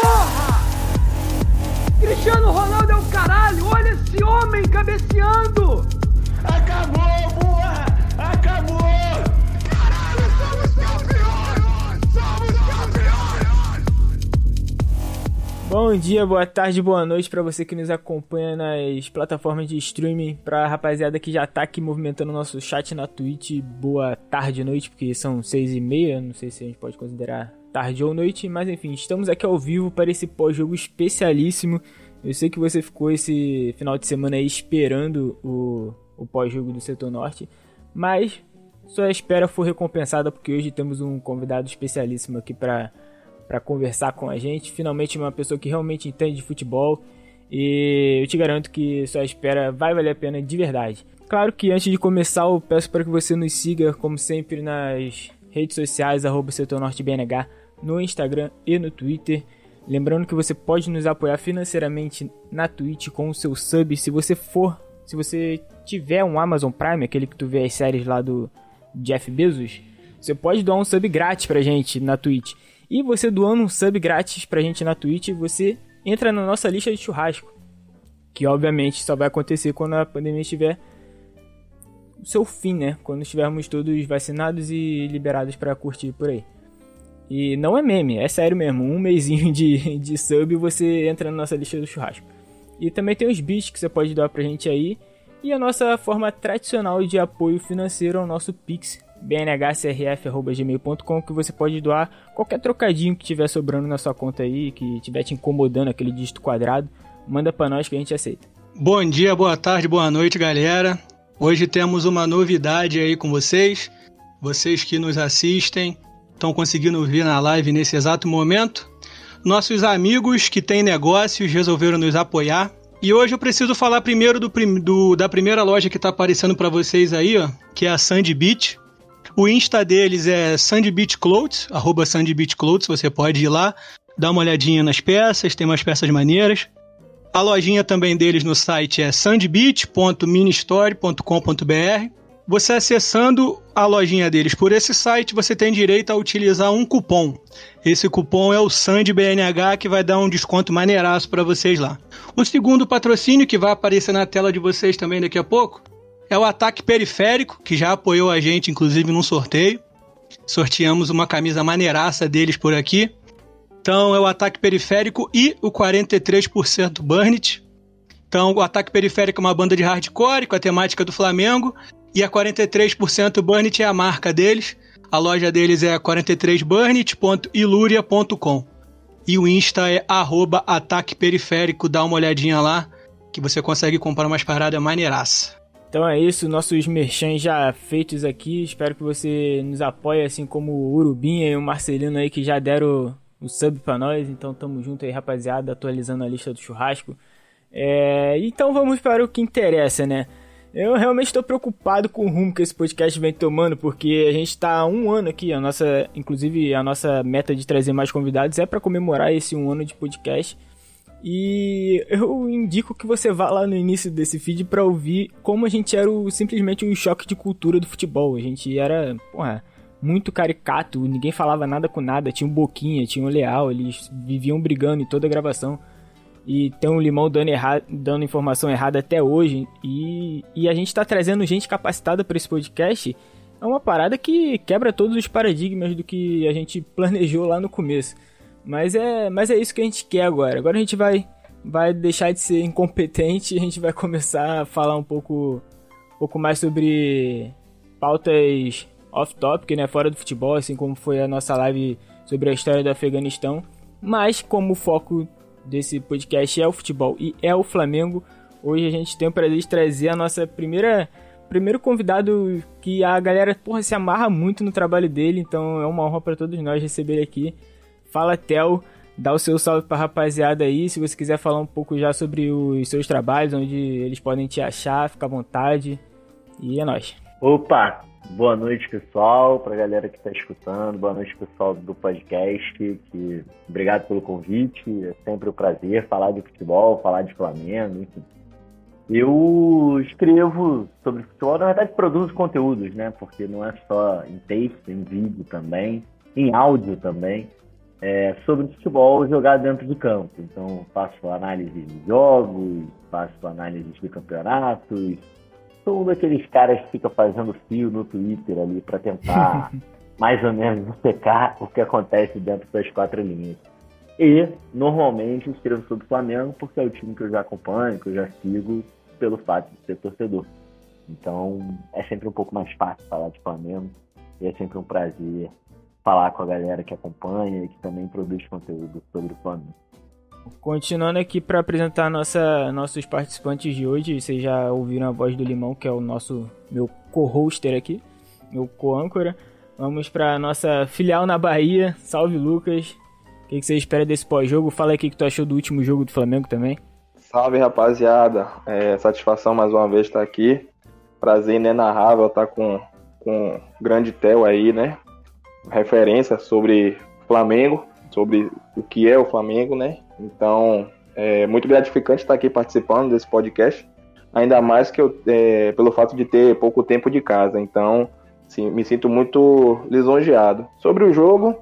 Porra! Cristiano Ronaldo é o caralho! Olha esse homem cabeceando! Acabou, Bom dia, boa tarde, boa noite para você que nos acompanha nas plataformas de streaming, pra rapaziada que já tá aqui movimentando o nosso chat na Twitch, boa tarde, noite, porque são seis e meia, não sei se a gente pode considerar tarde ou noite, mas enfim, estamos aqui ao vivo para esse pós-jogo especialíssimo. Eu sei que você ficou esse final de semana aí esperando o, o pós-jogo do Setor Norte, mas sua espera foi recompensada porque hoje temos um convidado especialíssimo aqui para para conversar com a gente. Finalmente uma pessoa que realmente entende de futebol e eu te garanto que sua espera vai valer a pena de verdade. Claro que antes de começar, eu peço para que você nos siga, como sempre, nas redes sociais, arroba setornortebnh, no Instagram e no Twitter. Lembrando que você pode nos apoiar financeiramente na Twitch com o seu sub, se você for, se você tiver um Amazon Prime, aquele que tu vê as séries lá do Jeff Bezos, você pode doar um sub grátis pra gente na Twitch. E você doando um sub grátis pra gente na Twitch, você entra na nossa lista de churrasco. Que obviamente só vai acontecer quando a pandemia estiver o seu fim, né? Quando estivermos todos vacinados e liberados para curtir por aí. E não é meme, é sério mesmo. Um mêsinho de, de sub você entra na nossa lista do churrasco. E também tem os bits que você pode doar pra gente aí. E a nossa forma tradicional de apoio financeiro é o nosso Pix, bnhcrf.gmail.com, que você pode doar qualquer trocadinho que tiver sobrando na sua conta aí, que tiver te incomodando aquele dígito quadrado, manda pra nós que a gente aceita. Bom dia, boa tarde, boa noite, galera. Hoje temos uma novidade aí com vocês. Vocês que nos assistem estão conseguindo vir na live nesse exato momento. Nossos amigos que têm negócios resolveram nos apoiar. E hoje eu preciso falar primeiro do, do da primeira loja que está aparecendo para vocês aí, ó, que é a Sandy Beach. O Insta deles é Sandy Beach Clothes, arroba Sandy Beach Clothes, você pode ir lá, dar uma olhadinha nas peças, tem umas peças maneiras. A lojinha também deles no site é sandbeach.ministore.com.br. Você acessando a lojinha deles por esse site, você tem direito a utilizar um cupom. Esse cupom é o SANDBNH, que vai dar um desconto maneiraço para vocês lá. O segundo patrocínio, que vai aparecer na tela de vocês também daqui a pouco, é o Ataque Periférico, que já apoiou a gente, inclusive, num sorteio. Sorteamos uma camisa maneiraça deles por aqui. Então é o ataque periférico e o 43% Burnit. Então o ataque periférico é uma banda de hardcore com a temática do Flamengo. E a 43% Burnit é a marca deles. A loja deles é 43burnit.iluria.com. E o Insta é ataque periférico. Dá uma olhadinha lá que você consegue comprar umas paradas maneiraça. Então é isso, nossos merchans já feitos aqui. Espero que você nos apoie, assim como o Urubinha e o Marcelino aí que já deram o sub pra nós. Então tamo junto aí, rapaziada, atualizando a lista do churrasco. É, então vamos para o que interessa, né? Eu realmente estou preocupado com o rumo que esse podcast vem tomando, porque a gente está há um ano aqui, a nossa, inclusive a nossa meta de trazer mais convidados é para comemorar esse um ano de podcast. E eu indico que você vá lá no início desse feed para ouvir como a gente era o, simplesmente o choque de cultura do futebol. A gente era, porra, muito caricato, ninguém falava nada com nada, tinha um Boquinha, tinha um Leal, eles viviam brigando em toda a gravação. E tem um Limão dando, erra dando informação errada até hoje. E, e a gente tá trazendo gente capacitada para esse podcast. É uma parada que quebra todos os paradigmas do que a gente planejou lá no começo. Mas é, mas é isso que a gente quer agora. Agora a gente vai, vai deixar de ser incompetente e a gente vai começar a falar um pouco, um pouco mais sobre pautas off-topic, né, fora do futebol, assim como foi a nossa live sobre a história do Afeganistão. Mas como o foco desse podcast é o futebol e é o Flamengo, hoje a gente tem o prazer de trazer a nossa primeira primeiro convidado que a galera porra, se amarra muito no trabalho dele, então é uma honra para todos nós receber ele aqui. Fala, Tel, dá o seu salve pra rapaziada aí. Se você quiser falar um pouco já sobre os seus trabalhos, onde eles podem te achar, fica à vontade. E é nóis. Opa! Boa noite, pessoal, pra galera que tá escutando. Boa noite, pessoal do podcast. Que... Obrigado pelo convite. É sempre um prazer falar de futebol, falar de Flamengo, enfim. Eu escrevo sobre futebol, na verdade produzo conteúdos, né? Porque não é só em texto, em vídeo também, em áudio também, é, sobre futebol jogado dentro de campo. Então faço análise de jogos, faço análise de campeonatos. Sou um daqueles caras que fica fazendo fio no Twitter ali para tentar mais ou menos secar o que acontece dentro das quatro linhas. E, normalmente, escrevo sobre o Flamengo porque é o time que eu já acompanho, que eu já sigo, pelo fato de ser torcedor. Então, é sempre um pouco mais fácil falar de Flamengo e é sempre um prazer falar com a galera que acompanha e que também produz conteúdo sobre o Flamengo. Continuando aqui para apresentar nossa, nossos participantes de hoje, vocês já ouviram a voz do Limão, que é o nosso meu co-hoster aqui, meu co-âncora. Vamos para nossa filial na Bahia. Salve, Lucas que, que você espera desse pós-jogo? Fala aí o que, que tu achou do último jogo do Flamengo também. Salve, rapaziada. É, satisfação mais uma vez estar aqui. Prazer inenarrável estar com, com o grande Theo aí, né? Referência sobre Flamengo, sobre o que é o Flamengo, né? Então, é muito gratificante estar aqui participando desse podcast. Ainda mais que eu, é, pelo fato de ter pouco tempo de casa. Então, sim, me sinto muito lisonjeado. Sobre o jogo,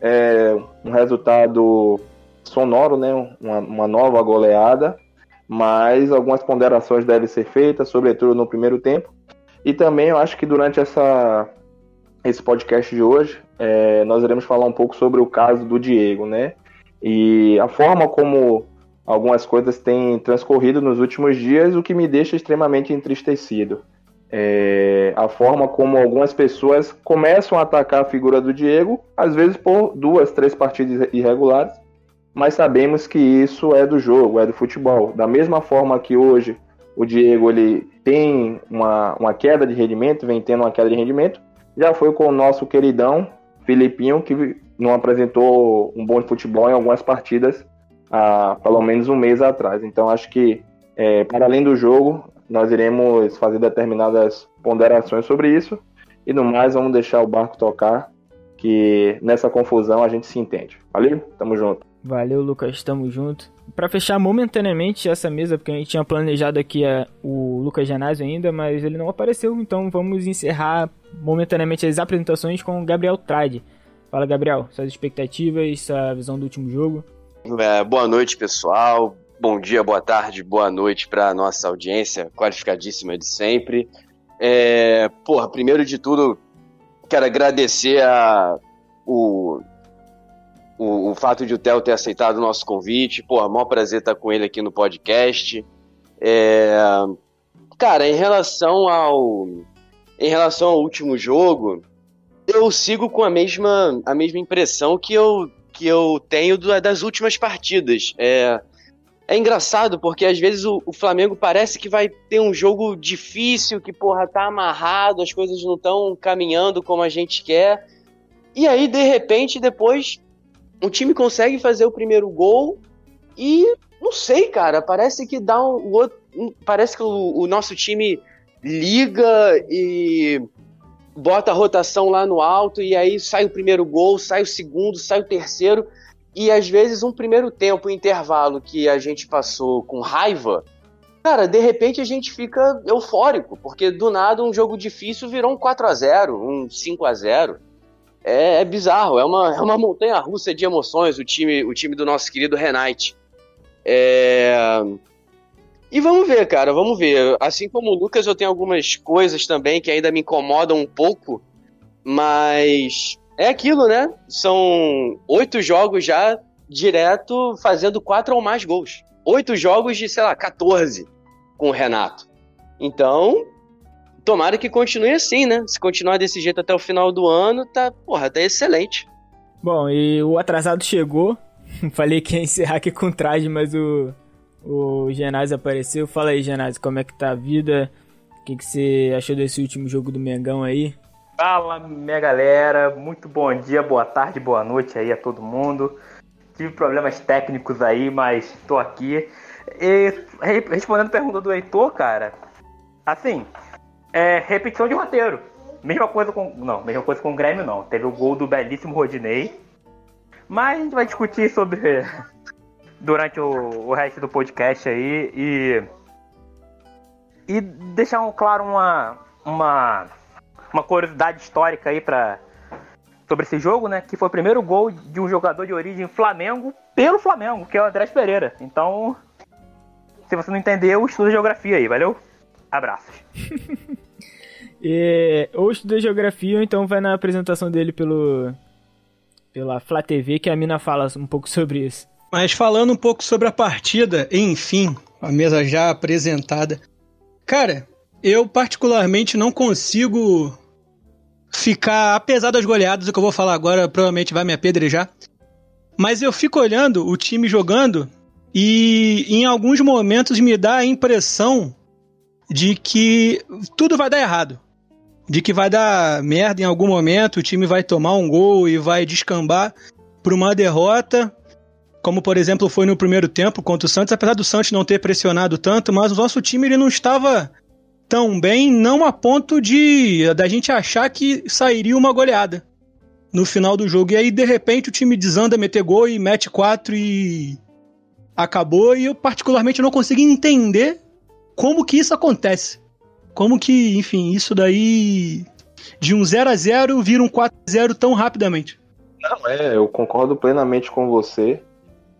é um resultado sonoro, né? Uma, uma, nova goleada, mas algumas ponderações devem ser feitas, sobretudo no primeiro tempo. E também eu acho que durante essa, esse podcast de hoje, é, nós iremos falar um pouco sobre o caso do Diego, né? E a forma como algumas coisas têm transcorrido nos últimos dias, o que me deixa extremamente entristecido é, a forma como algumas pessoas começam a atacar a figura do Diego, às vezes por duas, três partidas irregulares, mas sabemos que isso é do jogo, é do futebol. Da mesma forma que hoje o Diego ele tem uma, uma queda de rendimento, vem tendo uma queda de rendimento, já foi com o nosso queridão Filipinho, que não apresentou um bom futebol em algumas partidas há pelo menos um mês atrás. Então acho que, é, para além do jogo, nós iremos fazer determinadas ponderações sobre isso. E no mais, vamos deixar o barco tocar, que nessa confusão a gente se entende. Valeu? Tamo junto. Valeu, Lucas, tamo junto. Para fechar momentaneamente essa mesa, porque a gente tinha planejado aqui a, o Lucas Genásio ainda, mas ele não apareceu, então vamos encerrar momentaneamente as apresentações com o Gabriel Trade. Fala, Gabriel, suas expectativas, sua visão do último jogo. É, boa noite, pessoal. Bom dia, boa tarde, boa noite para nossa audiência qualificadíssima de sempre. É, porra, primeiro de tudo, quero agradecer a, o, o, o fato de o Theo ter aceitado o nosso convite. Porra, maior prazer estar com ele aqui no podcast. É, cara, em relação ao em relação ao último jogo, eu sigo com a mesma a mesma impressão que eu que eu tenho das últimas partidas. É, é engraçado porque às vezes o, o, Flamengo parece que vai ter um jogo difícil, que porra tá amarrado, as coisas não estão caminhando como a gente quer. E aí, de repente, depois o time consegue fazer o primeiro gol e não sei, cara, parece que dá um, um parece que o, o nosso time liga e bota a rotação lá no alto e aí sai o primeiro gol, sai o segundo, sai o terceiro e às vezes um primeiro tempo, um intervalo que a gente passou com raiva, cara, de repente a gente fica eufórico, porque do nada um jogo difícil virou um 4 a 0 um 5 a 0 é, é bizarro, é uma, é uma montanha russa de emoções o time, o time do nosso querido Renate. É... E vamos ver, cara, vamos ver. Assim como o Lucas, eu tenho algumas coisas também que ainda me incomodam um pouco, mas é aquilo, né? São oito jogos já direto fazendo quatro ou mais gols. Oito jogos de, sei lá, 14 com o Renato. Então, tomara que continue assim, né? Se continuar desse jeito até o final do ano, tá, porra, tá excelente. Bom, e o atrasado chegou. Falei que ia encerrar aqui com traje, mas o, o Genásio apareceu. Fala aí, Genásio, como é que tá a vida? O que, que você achou desse último jogo do Mengão aí? Fala, minha galera. Muito bom dia, boa tarde, boa noite aí a todo mundo. Tive problemas técnicos aí, mas tô aqui. E, respondendo a pergunta do Heitor, cara, assim, é repetição de roteiro. Mesma coisa com. Não, mesma coisa com o Grêmio, não. Teve o gol do belíssimo Rodinei. Mas a gente vai discutir sobre. Durante o, o resto do podcast aí. E. E deixar um, claro uma, uma, uma curiosidade histórica aí para sobre esse jogo, né? Que foi o primeiro gol de um jogador de origem Flamengo pelo Flamengo, que é o Andrés Pereira. Então, se você não entendeu, estuda geografia aí, valeu? Abraços. é, ou estuda geografia, ou então vai na apresentação dele pelo pela Flá TV, que a mina fala um pouco sobre isso. Mas falando um pouco sobre a partida, enfim, a mesa já apresentada. Cara, eu particularmente não consigo ficar, apesar das goleadas, o que eu vou falar agora provavelmente vai me apedrejar. Mas eu fico olhando o time jogando e em alguns momentos me dá a impressão de que tudo vai dar errado. De que vai dar merda em algum momento, o time vai tomar um gol e vai descambar para uma derrota, como por exemplo foi no primeiro tempo contra o Santos, apesar do Santos não ter pressionado tanto, mas o nosso time ele não estava tão bem, não a ponto de da gente achar que sairia uma goleada no final do jogo. E aí, de repente, o time desanda, meter gol e mete quatro e acabou. E eu, particularmente, não consegui entender como que isso acontece. Como que, enfim, isso daí de um 0 a 0 vira um 4 a 0 tão rapidamente. Não, é, eu concordo plenamente com você.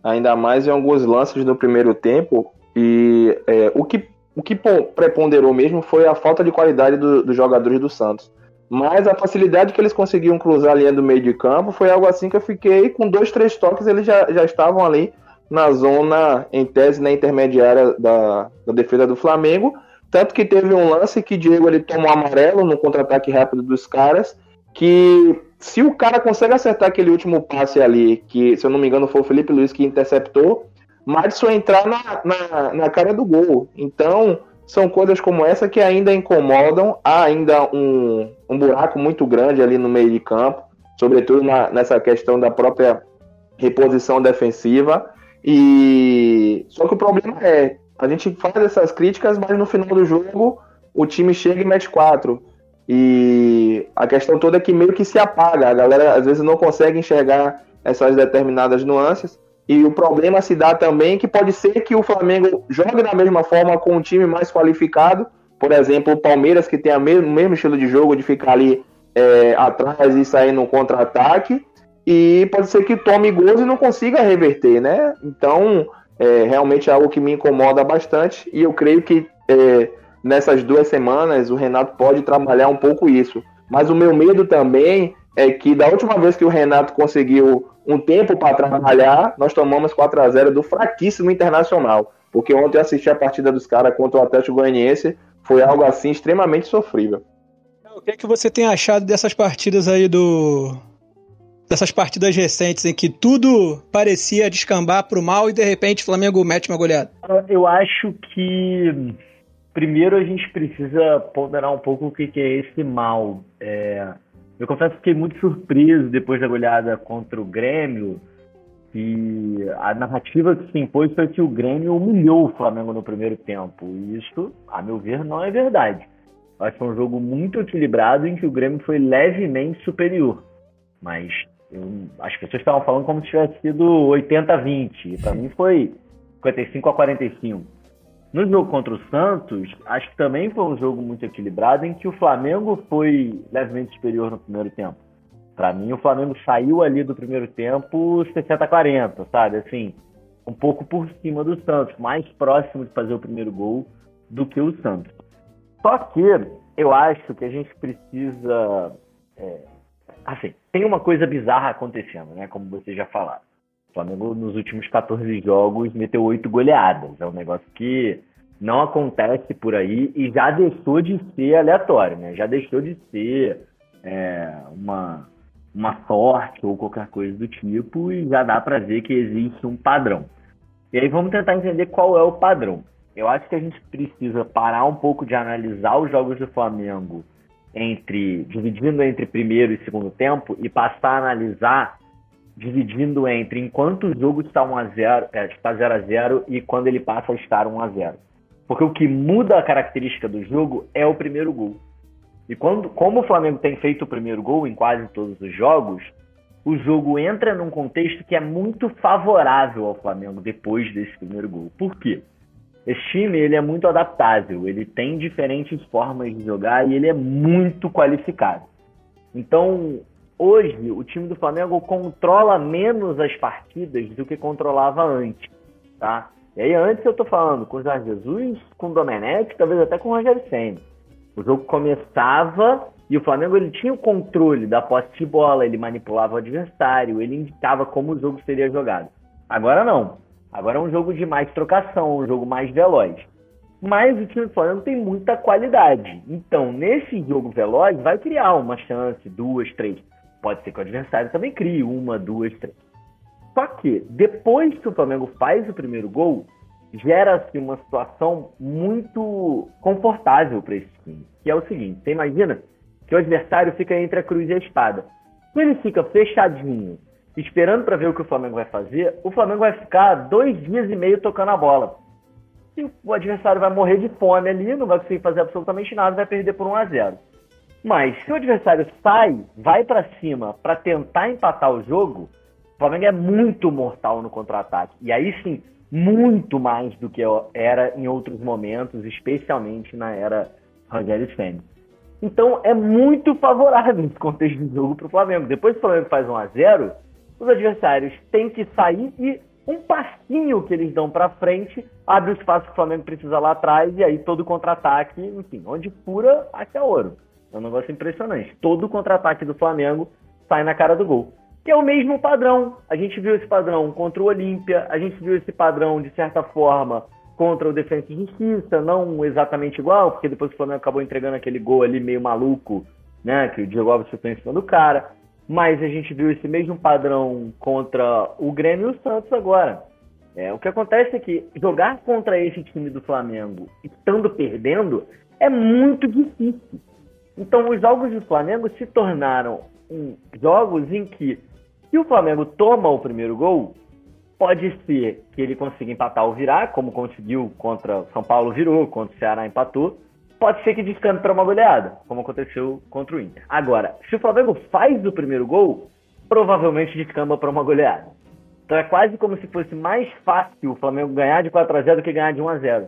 Ainda mais em alguns lances no primeiro tempo. E é, o que o que preponderou mesmo foi a falta de qualidade do, dos jogadores do Santos. Mas a facilidade que eles conseguiam cruzar a linha do meio de campo foi algo assim que eu fiquei com dois, três toques, eles já, já estavam ali na zona, em tese, na intermediária da, da defesa do Flamengo. Tanto que teve um lance que Diego ele tomou amarelo no contra-ataque rápido dos caras, que se o cara consegue acertar aquele último passe ali, que se eu não me engano foi o Felipe Luiz que interceptou, Madison entrar na, na, na cara do gol. Então, são coisas como essa que ainda incomodam. Há ainda um, um buraco muito grande ali no meio de campo, sobretudo na, nessa questão da própria reposição defensiva. E só que o problema é, a gente faz essas críticas, mas no final do jogo o time chega e mete quatro. E a questão toda é que meio que se apaga. A galera às vezes não consegue enxergar essas determinadas nuances. E o problema se dá também que pode ser que o Flamengo jogue da mesma forma com um time mais qualificado. Por exemplo, o Palmeiras, que tem o mesmo, mesmo estilo de jogo de ficar ali é, atrás e sair no contra-ataque. E pode ser que tome gols e não consiga reverter, né? Então, é, realmente é algo que me incomoda bastante. E eu creio que é, nessas duas semanas o Renato pode trabalhar um pouco isso. Mas o meu medo também é que da última vez que o Renato conseguiu um tempo para trabalhar, nós tomamos 4 a 0 do fraquíssimo Internacional. Porque ontem eu assisti a partida dos caras contra o Atlético Goianiense, foi algo assim extremamente sofrível. O que é que você tem achado dessas partidas aí do dessas partidas recentes em que tudo parecia descambar para o mal e de repente o Flamengo mete uma goleada? Eu acho que primeiro a gente precisa ponderar um pouco o que é esse mal. É, eu confesso que fiquei muito surpreso depois da goleada contra o Grêmio. E a narrativa que se impôs foi que o Grêmio humilhou o Flamengo no primeiro tempo. E isso, a meu ver, não é verdade. Eu acho que foi um jogo muito equilibrado em que o Grêmio foi levemente superior. Mas eu, as pessoas estavam falando como se tivesse sido 80 a 20. Para mim foi 55 a 45. No jogo contra o Santos, acho que também foi um jogo muito equilibrado em que o Flamengo foi levemente superior no primeiro tempo. Para mim, o Flamengo saiu ali do primeiro tempo 60 a 40, sabe? Assim, um pouco por cima do Santos, mais próximo de fazer o primeiro gol do que o Santos. Só que eu acho que a gente precisa. É, assim, tem uma coisa bizarra acontecendo, né? Como vocês já falaram. Flamengo, nos últimos 14 jogos, meteu oito goleadas. É um negócio que não acontece por aí e já deixou de ser aleatório, né? Já deixou de ser é, uma, uma sorte ou qualquer coisa do tipo e já dá para ver que existe um padrão. E aí vamos tentar entender qual é o padrão. Eu acho que a gente precisa parar um pouco de analisar os jogos do Flamengo entre dividindo entre primeiro e segundo tempo e passar a analisar dividindo entre enquanto o jogo está 1 a 0, é, está 0 a 0 e quando ele passa a estar 1 a 0. Porque o que muda a característica do jogo é o primeiro gol. E quando, como o Flamengo tem feito o primeiro gol em quase todos os jogos, o jogo entra num contexto que é muito favorável ao Flamengo depois desse primeiro gol. Por quê? Esse time ele é muito adaptável, ele tem diferentes formas de jogar e ele é muito qualificado. Então, hoje, o time do Flamengo controla menos as partidas do que controlava antes, tá? E aí, antes eu tô falando com o Jorge Jesus, com o Domenech, talvez até com o Rogério Senna. O jogo começava e o Flamengo ele tinha o controle da posse de bola, ele manipulava o adversário, ele indicava como o jogo seria jogado. Agora não. Agora é um jogo de mais trocação, um jogo mais veloz. Mas o time do Flamengo tem muita qualidade. Então, nesse jogo veloz, vai criar uma chance, duas, três. Pode ser que o adversário também crie uma, duas, três. Só que, depois que o Flamengo faz o primeiro gol, gera-se uma situação muito confortável para esse time. Que é o seguinte: você imagina que o adversário fica entre a cruz e a espada. Se ele fica fechadinho, esperando para ver o que o Flamengo vai fazer, o Flamengo vai ficar dois dias e meio tocando a bola. E o adversário vai morrer de fome ali, não vai conseguir fazer absolutamente nada, vai perder por 1 a 0. Mas se o adversário sai, vai para cima para tentar empatar o jogo, o Flamengo é muito mortal no contra-ataque. E aí sim, muito mais do que era em outros momentos, especialmente na era Rogério Ceni. Então é muito favorável esse contexto de jogo para o Flamengo. Depois que o Flamengo faz 1 a 0 os adversários têm que sair e um passinho que eles dão para frente abre o espaço que o Flamengo precisa lá atrás e aí todo contra-ataque, enfim, onde pura, acha ouro. É um negócio impressionante. Todo contra-ataque do Flamengo sai na cara do gol. Que é o mesmo padrão. A gente viu esse padrão contra o Olímpia, a gente viu esse padrão, de certa forma, contra o Defensa e Justiça, não exatamente igual, porque depois o Flamengo acabou entregando aquele gol ali meio maluco, né? Que o Diego Alves chutou em cima do cara. Mas a gente viu esse mesmo padrão contra o Grêmio e o Santos agora. É, o que acontece é que jogar contra esse time do Flamengo estando perdendo é muito difícil. Então os jogos do Flamengo se tornaram jogos em que se o Flamengo toma o primeiro gol, Pode ser que ele consiga empatar ou virar, como conseguiu contra São Paulo, virou, contra o Ceará empatou. Pode ser que descampe para uma goleada, como aconteceu contra o Inter. Agora, se o Flamengo faz o primeiro gol, provavelmente descamba para uma goleada. Então é quase como se fosse mais fácil o Flamengo ganhar de 4 a 0 do que ganhar de 1 a 0.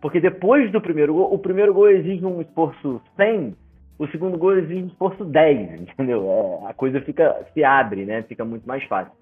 Porque depois do primeiro gol, o primeiro gol exige um esforço 100, o segundo gol exige esforço 10, entendeu? É, a coisa fica se abre, né? Fica muito mais fácil.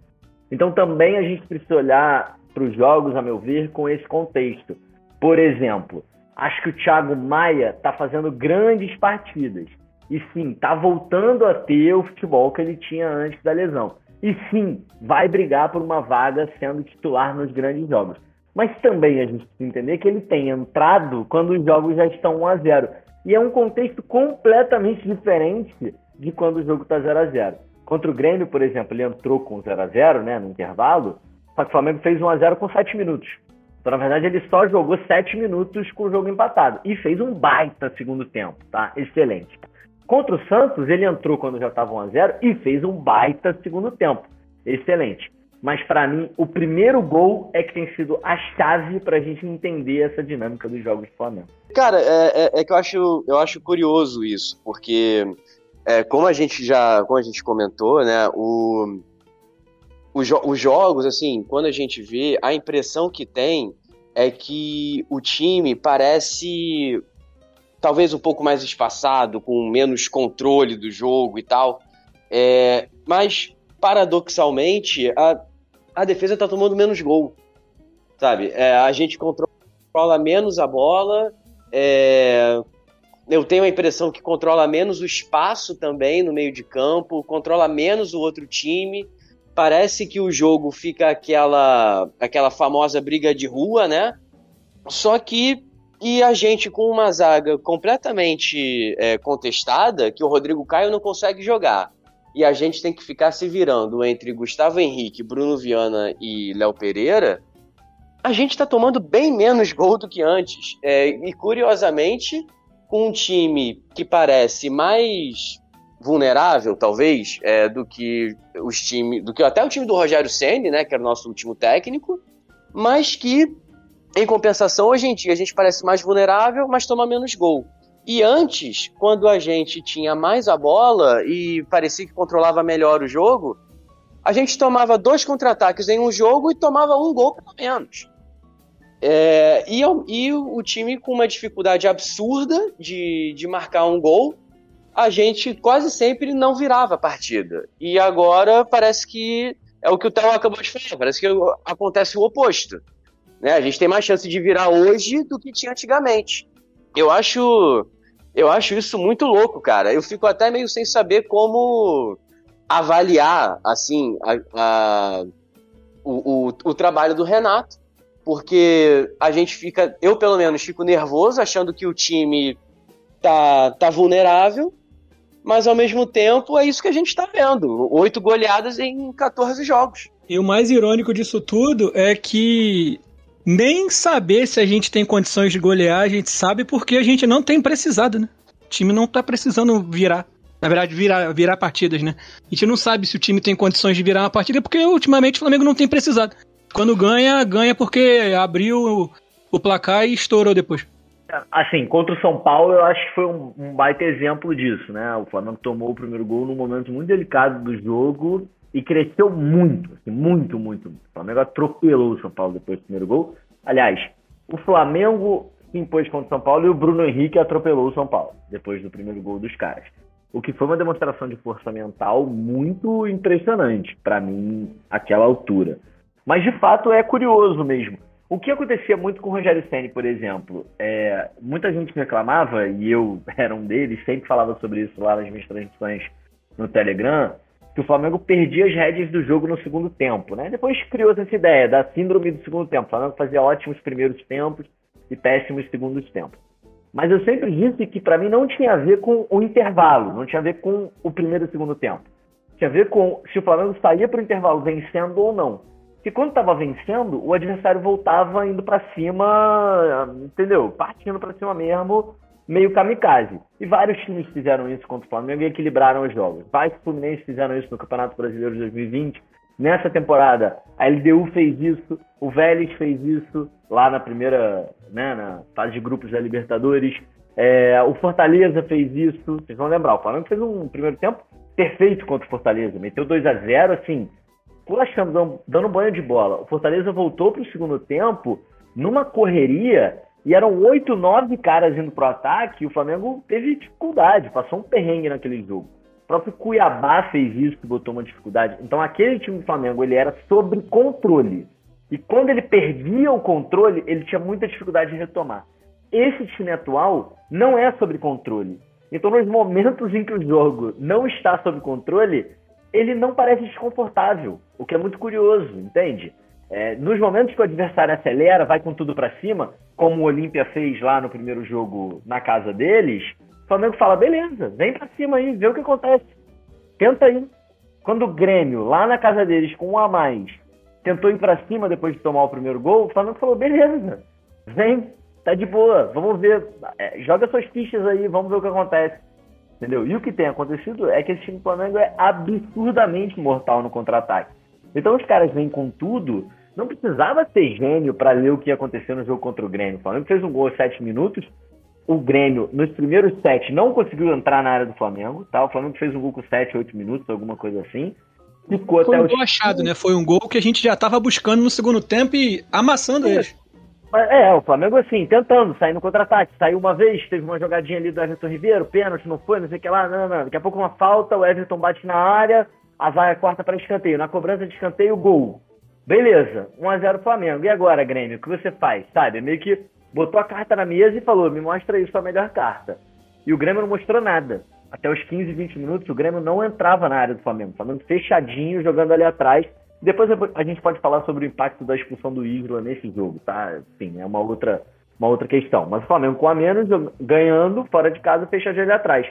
Então também a gente precisa olhar para os jogos, a meu ver, com esse contexto. Por exemplo, acho que o Thiago Maia está fazendo grandes partidas. E sim, está voltando a ter o futebol que ele tinha antes da lesão. E sim, vai brigar por uma vaga sendo titular nos grandes jogos. Mas também a gente precisa entender que ele tem entrado quando os jogos já estão 1 a 0 E é um contexto completamente diferente de quando o jogo está 0 a 0 Contra o Grêmio, por exemplo, ele entrou com 0 a 0 né, no intervalo, só que o Flamengo fez 1 a 0 com 7 minutos. Então, na verdade, ele só jogou 7 minutos com o jogo empatado. E fez um baita segundo tempo, tá? Excelente. Contra o Santos, ele entrou quando já estava 1 a 0 e fez um baita segundo tempo. Excelente. Mas para mim, o primeiro gol é que tem sido a chave para a gente entender essa dinâmica dos jogos do Flamengo. Cara, é, é, é que eu acho, eu acho curioso isso, porque é, como a gente já, como a gente comentou, né, o, os, os jogos, assim, quando a gente vê, a impressão que tem é que o time parece talvez um pouco mais espaçado, com menos controle do jogo e tal. É, mas, paradoxalmente, a, a defesa está tomando menos gol. Sabe? É, a gente controla menos a bola, é, eu tenho a impressão que controla menos o espaço também no meio de campo, controla menos o outro time. Parece que o jogo fica aquela aquela famosa briga de rua, né? Só que e a gente com uma zaga completamente é, contestada, que o Rodrigo Caio não consegue jogar. E a gente tem que ficar se virando entre Gustavo Henrique, Bruno Viana e Léo Pereira. A gente está tomando bem menos gol do que antes. É, e curiosamente, com um time que parece mais vulnerável, talvez, é, do que os times, do que até o time do Rogério Ceni, né, que era o nosso último técnico, mas que em compensação hoje em dia a gente parece mais vulnerável, mas toma menos gol. E antes, quando a gente tinha mais a bola e parecia que controlava melhor o jogo, a gente tomava dois contra-ataques em um jogo e tomava um gol pelo menos. É, e, e, o time com uma dificuldade absurda de, de marcar um gol, a gente quase sempre não virava a partida. E agora parece que é o que o Theo acabou de falar, parece que acontece o oposto. Né? A gente tem mais chance de virar hoje do que tinha antigamente. Eu acho, eu acho isso muito louco, cara. Eu fico até meio sem saber como avaliar assim a, a, o, o, o trabalho do Renato, porque a gente fica, eu pelo menos fico nervoso achando que o time tá, tá vulnerável mas ao mesmo tempo é isso que a gente está vendo: oito goleadas em 14 jogos. E o mais irônico disso tudo é que nem saber se a gente tem condições de golear, a gente sabe porque a gente não tem precisado, né? O time não tá precisando virar. Na verdade, virar, virar partidas, né? A gente não sabe se o time tem condições de virar uma partida porque ultimamente o Flamengo não tem precisado. Quando ganha, ganha porque abriu o, placar e estourou depois. Assim, contra o São Paulo, eu acho que foi um, um, baita exemplo disso, né? O Flamengo tomou o primeiro gol num momento muito delicado do jogo e cresceu muito, assim, muito, muito. O Flamengo atropelou o São Paulo depois do primeiro gol. Aliás, o Flamengo se impôs contra o São Paulo e o Bruno Henrique atropelou o São Paulo depois do primeiro gol dos caras. O que foi uma demonstração de força mental muito impressionante para mim, aquela altura. Mas de fato é curioso mesmo o que acontecia muito com o Rogério Senni, por exemplo, é, muita gente reclamava, e eu era um deles, sempre falava sobre isso lá nas minhas transmissões no Telegram, que o Flamengo perdia as rédeas do jogo no segundo tempo, né? Depois criou essa ideia da síndrome do segundo tempo. O Flamengo fazia ótimos primeiros tempos e péssimos segundos tempos. Mas eu sempre disse que para mim não tinha a ver com o intervalo, não tinha a ver com o primeiro e segundo tempo. Tinha a ver com se o Flamengo saía para o intervalo vencendo ou não que quando estava vencendo, o adversário voltava indo para cima, entendeu? Partindo para cima mesmo, meio kamikaze. E vários times fizeram isso contra o Flamengo e equilibraram os jogos. Vários Fluminense fizeram isso no Campeonato Brasileiro de 2020. Nessa temporada, a LDU fez isso, o Vélez fez isso lá na primeira, né, na fase de grupos da Libertadores. É, o Fortaleza fez isso. Vocês vão lembrar, o Flamengo fez um primeiro tempo perfeito contra o Fortaleza. Meteu 2 a 0 assim, Colachando, dando banho de bola. O Fortaleza voltou para o segundo tempo numa correria e eram oito, nove caras indo pro ataque e o Flamengo teve dificuldade, passou um perrengue naquele jogo. O próprio Cuiabá fez isso, que botou uma dificuldade. Então aquele time do Flamengo, ele era sobre controle. E quando ele perdia o controle, ele tinha muita dificuldade de retomar. Esse time atual não é sobre controle. Então nos momentos em que o jogo não está sob controle, ele não parece desconfortável, o que é muito curioso, entende? É, nos momentos que o adversário acelera, vai com tudo para cima, como o Olímpia fez lá no primeiro jogo na casa deles, o Flamengo fala: beleza, vem para cima aí, vê o que acontece. Tenta aí. Quando o Grêmio, lá na casa deles, com um a mais, tentou ir para cima depois de tomar o primeiro gol, o Flamengo falou: beleza, vem, tá de boa, vamos ver, é, joga suas fichas aí, vamos ver o que acontece. Entendeu? E o que tem acontecido é que esse time do Flamengo é absurdamente mortal no contra-ataque. Então os caras vêm com tudo. Não precisava ser gênio para ler o que ia acontecer no jogo contra o Grêmio. O Flamengo fez um gol aos 7 minutos. O Grêmio, nos primeiros 7, não conseguiu entrar na área do Flamengo. Tá? O Flamengo fez um gol com 7, 8 minutos, alguma coisa assim. Ficou Foi até um gol achado, né? Foi um gol que a gente já estava buscando no segundo tempo e amassando eles. É, o Flamengo assim, tentando, sair no contra-ataque. Saiu uma vez, teve uma jogadinha ali do Everton Ribeiro, pênalti, não foi, não sei o que lá, não, não. Daqui a pouco uma falta, o Everton bate na área, a vaga corta para escanteio. Na cobrança de escanteio, gol. Beleza, 1x0 Flamengo. E agora, Grêmio, o que você faz? Sabe, meio que botou a carta na mesa e falou, me mostra aí sua melhor carta. E o Grêmio não mostrou nada. Até os 15, 20 minutos, o Grêmio não entrava na área do Flamengo. O Flamengo fechadinho, jogando ali atrás depois a gente pode falar sobre o impacto da expulsão do Isla nesse jogo, tá? Sim, é uma outra, uma outra questão. Mas o Flamengo com a menos, ganhando, fora de casa, fecha ali atrás.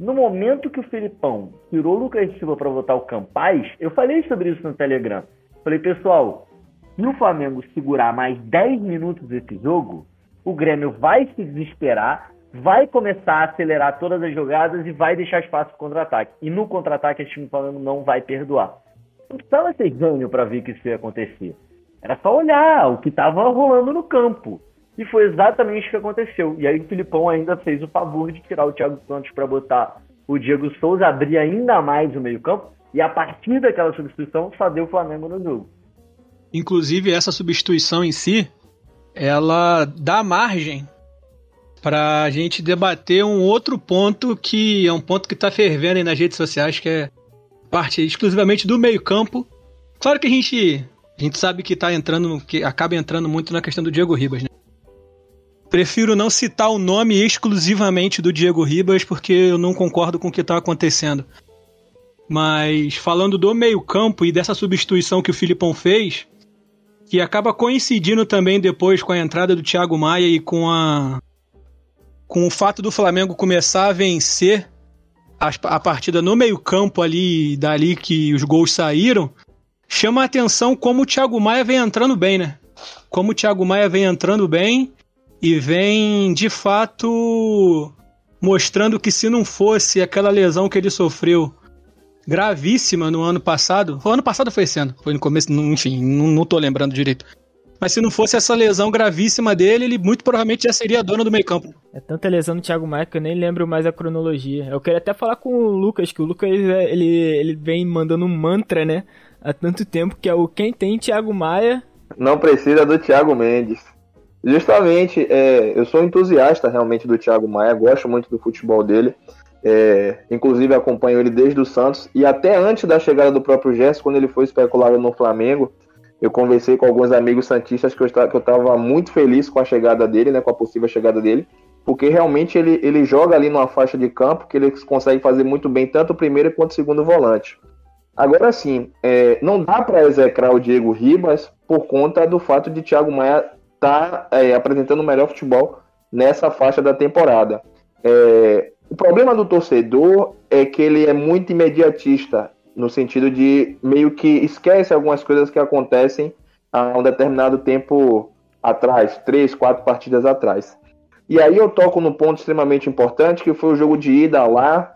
No momento que o Filipão tirou o Lucas Silva para votar o Campaz, eu falei sobre isso no Telegram. Falei, pessoal, se o Flamengo segurar mais 10 minutos esse jogo, o Grêmio vai se desesperar, vai começar a acelerar todas as jogadas e vai deixar espaço para contra-ataque. E no contra-ataque, esse time do Flamengo não vai perdoar. Não precisava ser gênio para ver que isso ia acontecer. Era só olhar o que estava rolando no campo. E foi exatamente o que aconteceu. E aí o Filipão ainda fez o favor de tirar o Thiago Santos para botar o Diego Souza, abrir ainda mais o meio-campo. E a partir daquela substituição, fazer o Flamengo no jogo. Inclusive, essa substituição em si ela dá margem para a gente debater um outro ponto que é um ponto que está fervendo aí nas redes sociais, que é parte exclusivamente do meio-campo. Claro que a gente, a gente sabe que tá entrando, que acaba entrando muito na questão do Diego Ribas, né? Prefiro não citar o nome exclusivamente do Diego Ribas porque eu não concordo com o que está acontecendo. Mas falando do meio-campo e dessa substituição que o Filipão fez, que acaba coincidindo também depois com a entrada do Thiago Maia e com a com o fato do Flamengo começar a vencer a, a partida no meio-campo ali, dali que os gols saíram, chama a atenção como o Thiago Maia vem entrando bem, né? Como o Thiago Maia vem entrando bem e vem de fato mostrando que se não fosse aquela lesão que ele sofreu gravíssima no ano passado, o ano passado foi esse ano, foi no começo, enfim, não, não tô lembrando direito. Mas se não fosse essa lesão gravíssima dele, ele muito provavelmente já seria dono do meio campo. É tanta lesão no Thiago Maia que eu nem lembro mais a cronologia. Eu queria até falar com o Lucas, que o Lucas ele, ele vem mandando um mantra, né? Há tanto tempo, que é o quem tem Thiago Maia. Não precisa do Thiago Mendes. Justamente, é, eu sou entusiasta realmente do Thiago Maia, gosto muito do futebol dele. É, inclusive acompanho ele desde o Santos e até antes da chegada do próprio Gerson, quando ele foi especulado no Flamengo, eu conversei com alguns amigos santistas que eu estava muito feliz com a chegada dele, né, com a possível chegada dele, porque realmente ele, ele joga ali numa faixa de campo que ele consegue fazer muito bem tanto o primeiro quanto o segundo volante. Agora sim, é, não dá para execrar o Diego Ribas por conta do fato de Thiago Maia estar tá, é, apresentando o melhor futebol nessa faixa da temporada. É, o problema do torcedor é que ele é muito imediatista, no sentido de meio que esquece algumas coisas que acontecem há um determinado tempo atrás, três, quatro partidas atrás. E aí eu toco no ponto extremamente importante, que foi o jogo de ida lá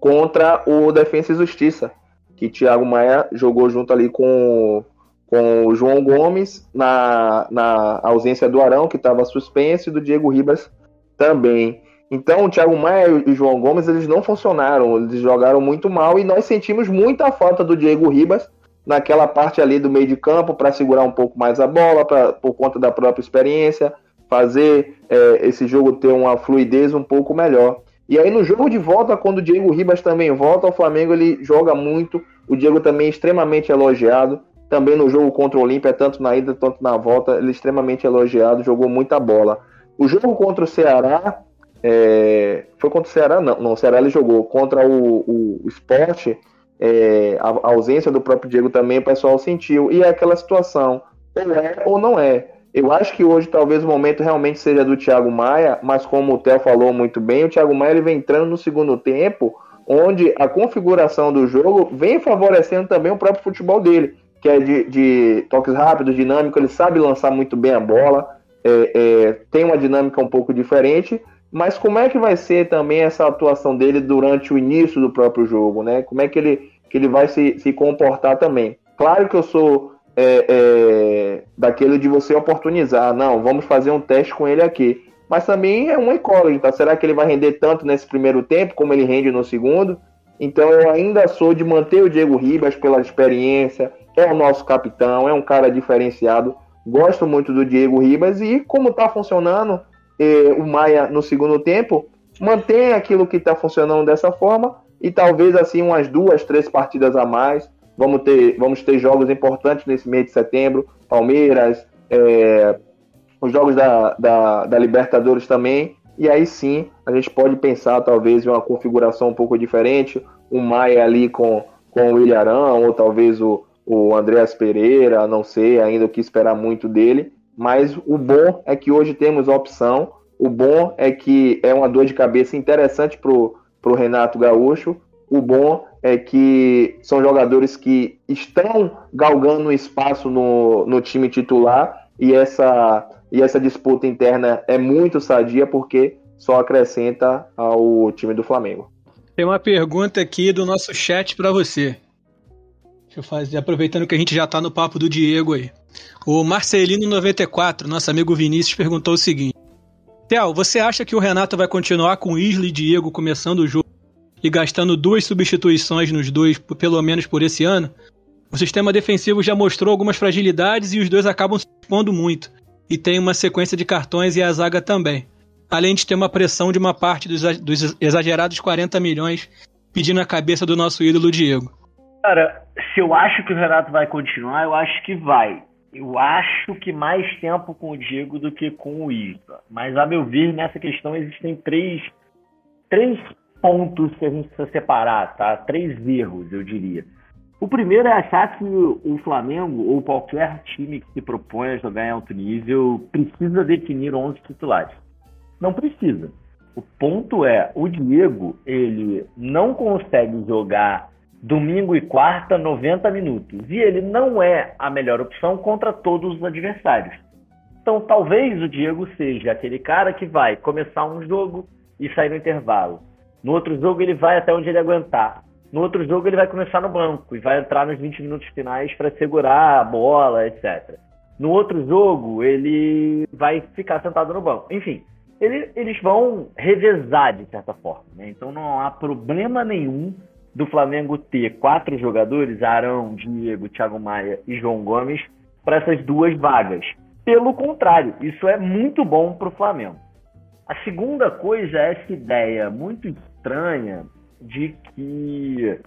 contra o Defensa e Justiça, que Thiago Maia jogou junto ali com, com o João Gomes, na, na ausência do Arão, que estava suspenso, e do Diego Ribas também. Então, o Thiago Maia e o João Gomes, eles não funcionaram, eles jogaram muito mal e nós sentimos muita falta do Diego Ribas naquela parte ali do meio de campo para segurar um pouco mais a bola, pra, por conta da própria experiência, fazer é, esse jogo ter uma fluidez um pouco melhor. E aí no jogo de volta, quando o Diego Ribas também volta ao Flamengo, ele joga muito, o Diego também é extremamente elogiado, também no jogo contra o Olímpia, tanto na ida quanto na volta, ele é extremamente elogiado, jogou muita bola. O jogo contra o Ceará, é, foi contra o Ceará? Não, não, o Ceará ele jogou contra o, o, o esporte. É, a, a, ausência do próprio Diego também o pessoal sentiu. E é aquela situação, ou é ou não é. Eu acho que hoje talvez o momento realmente seja do Thiago Maia, mas como o Theo falou muito bem, o Thiago Maia ele vem entrando no segundo tempo, onde a configuração do jogo vem favorecendo também o próprio futebol dele, que é de, de toques rápidos, dinâmico, ele sabe lançar muito bem a bola, é, é, tem uma dinâmica um pouco diferente, mas como é que vai ser também essa atuação dele durante o início do próprio jogo, né? Como é que ele, que ele vai se, se comportar também? Claro que eu sou é, é, daquele de você oportunizar, não, vamos fazer um teste com ele aqui. Mas também é uma incógnita, será que ele vai render tanto nesse primeiro tempo como ele rende no segundo? Então eu ainda sou de manter o Diego Ribas pela experiência, é o nosso capitão, é um cara diferenciado. Gosto muito do Diego Ribas e como está funcionando, eh, o Maia no segundo tempo, mantém aquilo que está funcionando dessa forma e talvez assim umas duas, três partidas a mais. Vamos ter, vamos ter jogos importantes nesse mês de setembro, Palmeiras, é, os jogos da, da, da, Libertadores também. E aí sim a gente pode pensar talvez em uma configuração um pouco diferente, o Maia ali com, com o Ilharão, ou talvez o, o Andréas Pereira, não sei ainda o que esperar muito dele. Mas o bom é que hoje temos a opção. O bom é que é uma dor de cabeça interessante para o Renato Gaúcho. O bom é que são jogadores que estão galgando espaço no, no time titular e essa, e essa disputa interna é muito sadia porque só acrescenta ao time do Flamengo. Tem uma pergunta aqui do nosso chat para você. Deixa eu fazer, aproveitando que a gente já está no papo do Diego aí. O Marcelino94, nosso amigo Vinícius, perguntou o seguinte: Theo, você acha que o Renato vai continuar com Isla e Diego começando o jogo e gastando duas substituições nos dois, pelo menos por esse ano? O sistema defensivo já mostrou algumas fragilidades e os dois acabam se expondo muito. e tem uma sequência de cartões e a zaga também. Além de ter uma pressão de uma parte dos exagerados 40 milhões pedindo a cabeça do nosso ídolo Diego. Cara, se eu acho que o Renato vai continuar, eu acho que vai. Eu acho que mais tempo com o Diego do que com o Isla. Mas, a meu ver, nessa questão existem três, três pontos que a gente precisa separar, tá? Três erros, eu diria. O primeiro é achar que o Flamengo, ou qualquer time que se propõe a jogar em alto nível, precisa definir 11 titulares. Não precisa. O ponto é, o Diego, ele não consegue jogar domingo e quarta 90 minutos. E ele não é a melhor opção contra todos os adversários. Então talvez o Diego seja aquele cara que vai começar um jogo e sair no intervalo. No outro jogo ele vai até onde ele aguentar. No outro jogo ele vai começar no banco e vai entrar nos 20 minutos finais para segurar a bola, etc. No outro jogo ele vai ficar sentado no banco. Enfim, ele, eles vão revezar de certa forma. Né? Então não há problema nenhum do Flamengo ter quatro jogadores, Arão, Diego, Thiago Maia e João Gomes, para essas duas vagas. Pelo contrário, isso é muito bom para o Flamengo. A segunda coisa é essa ideia muito estranha de que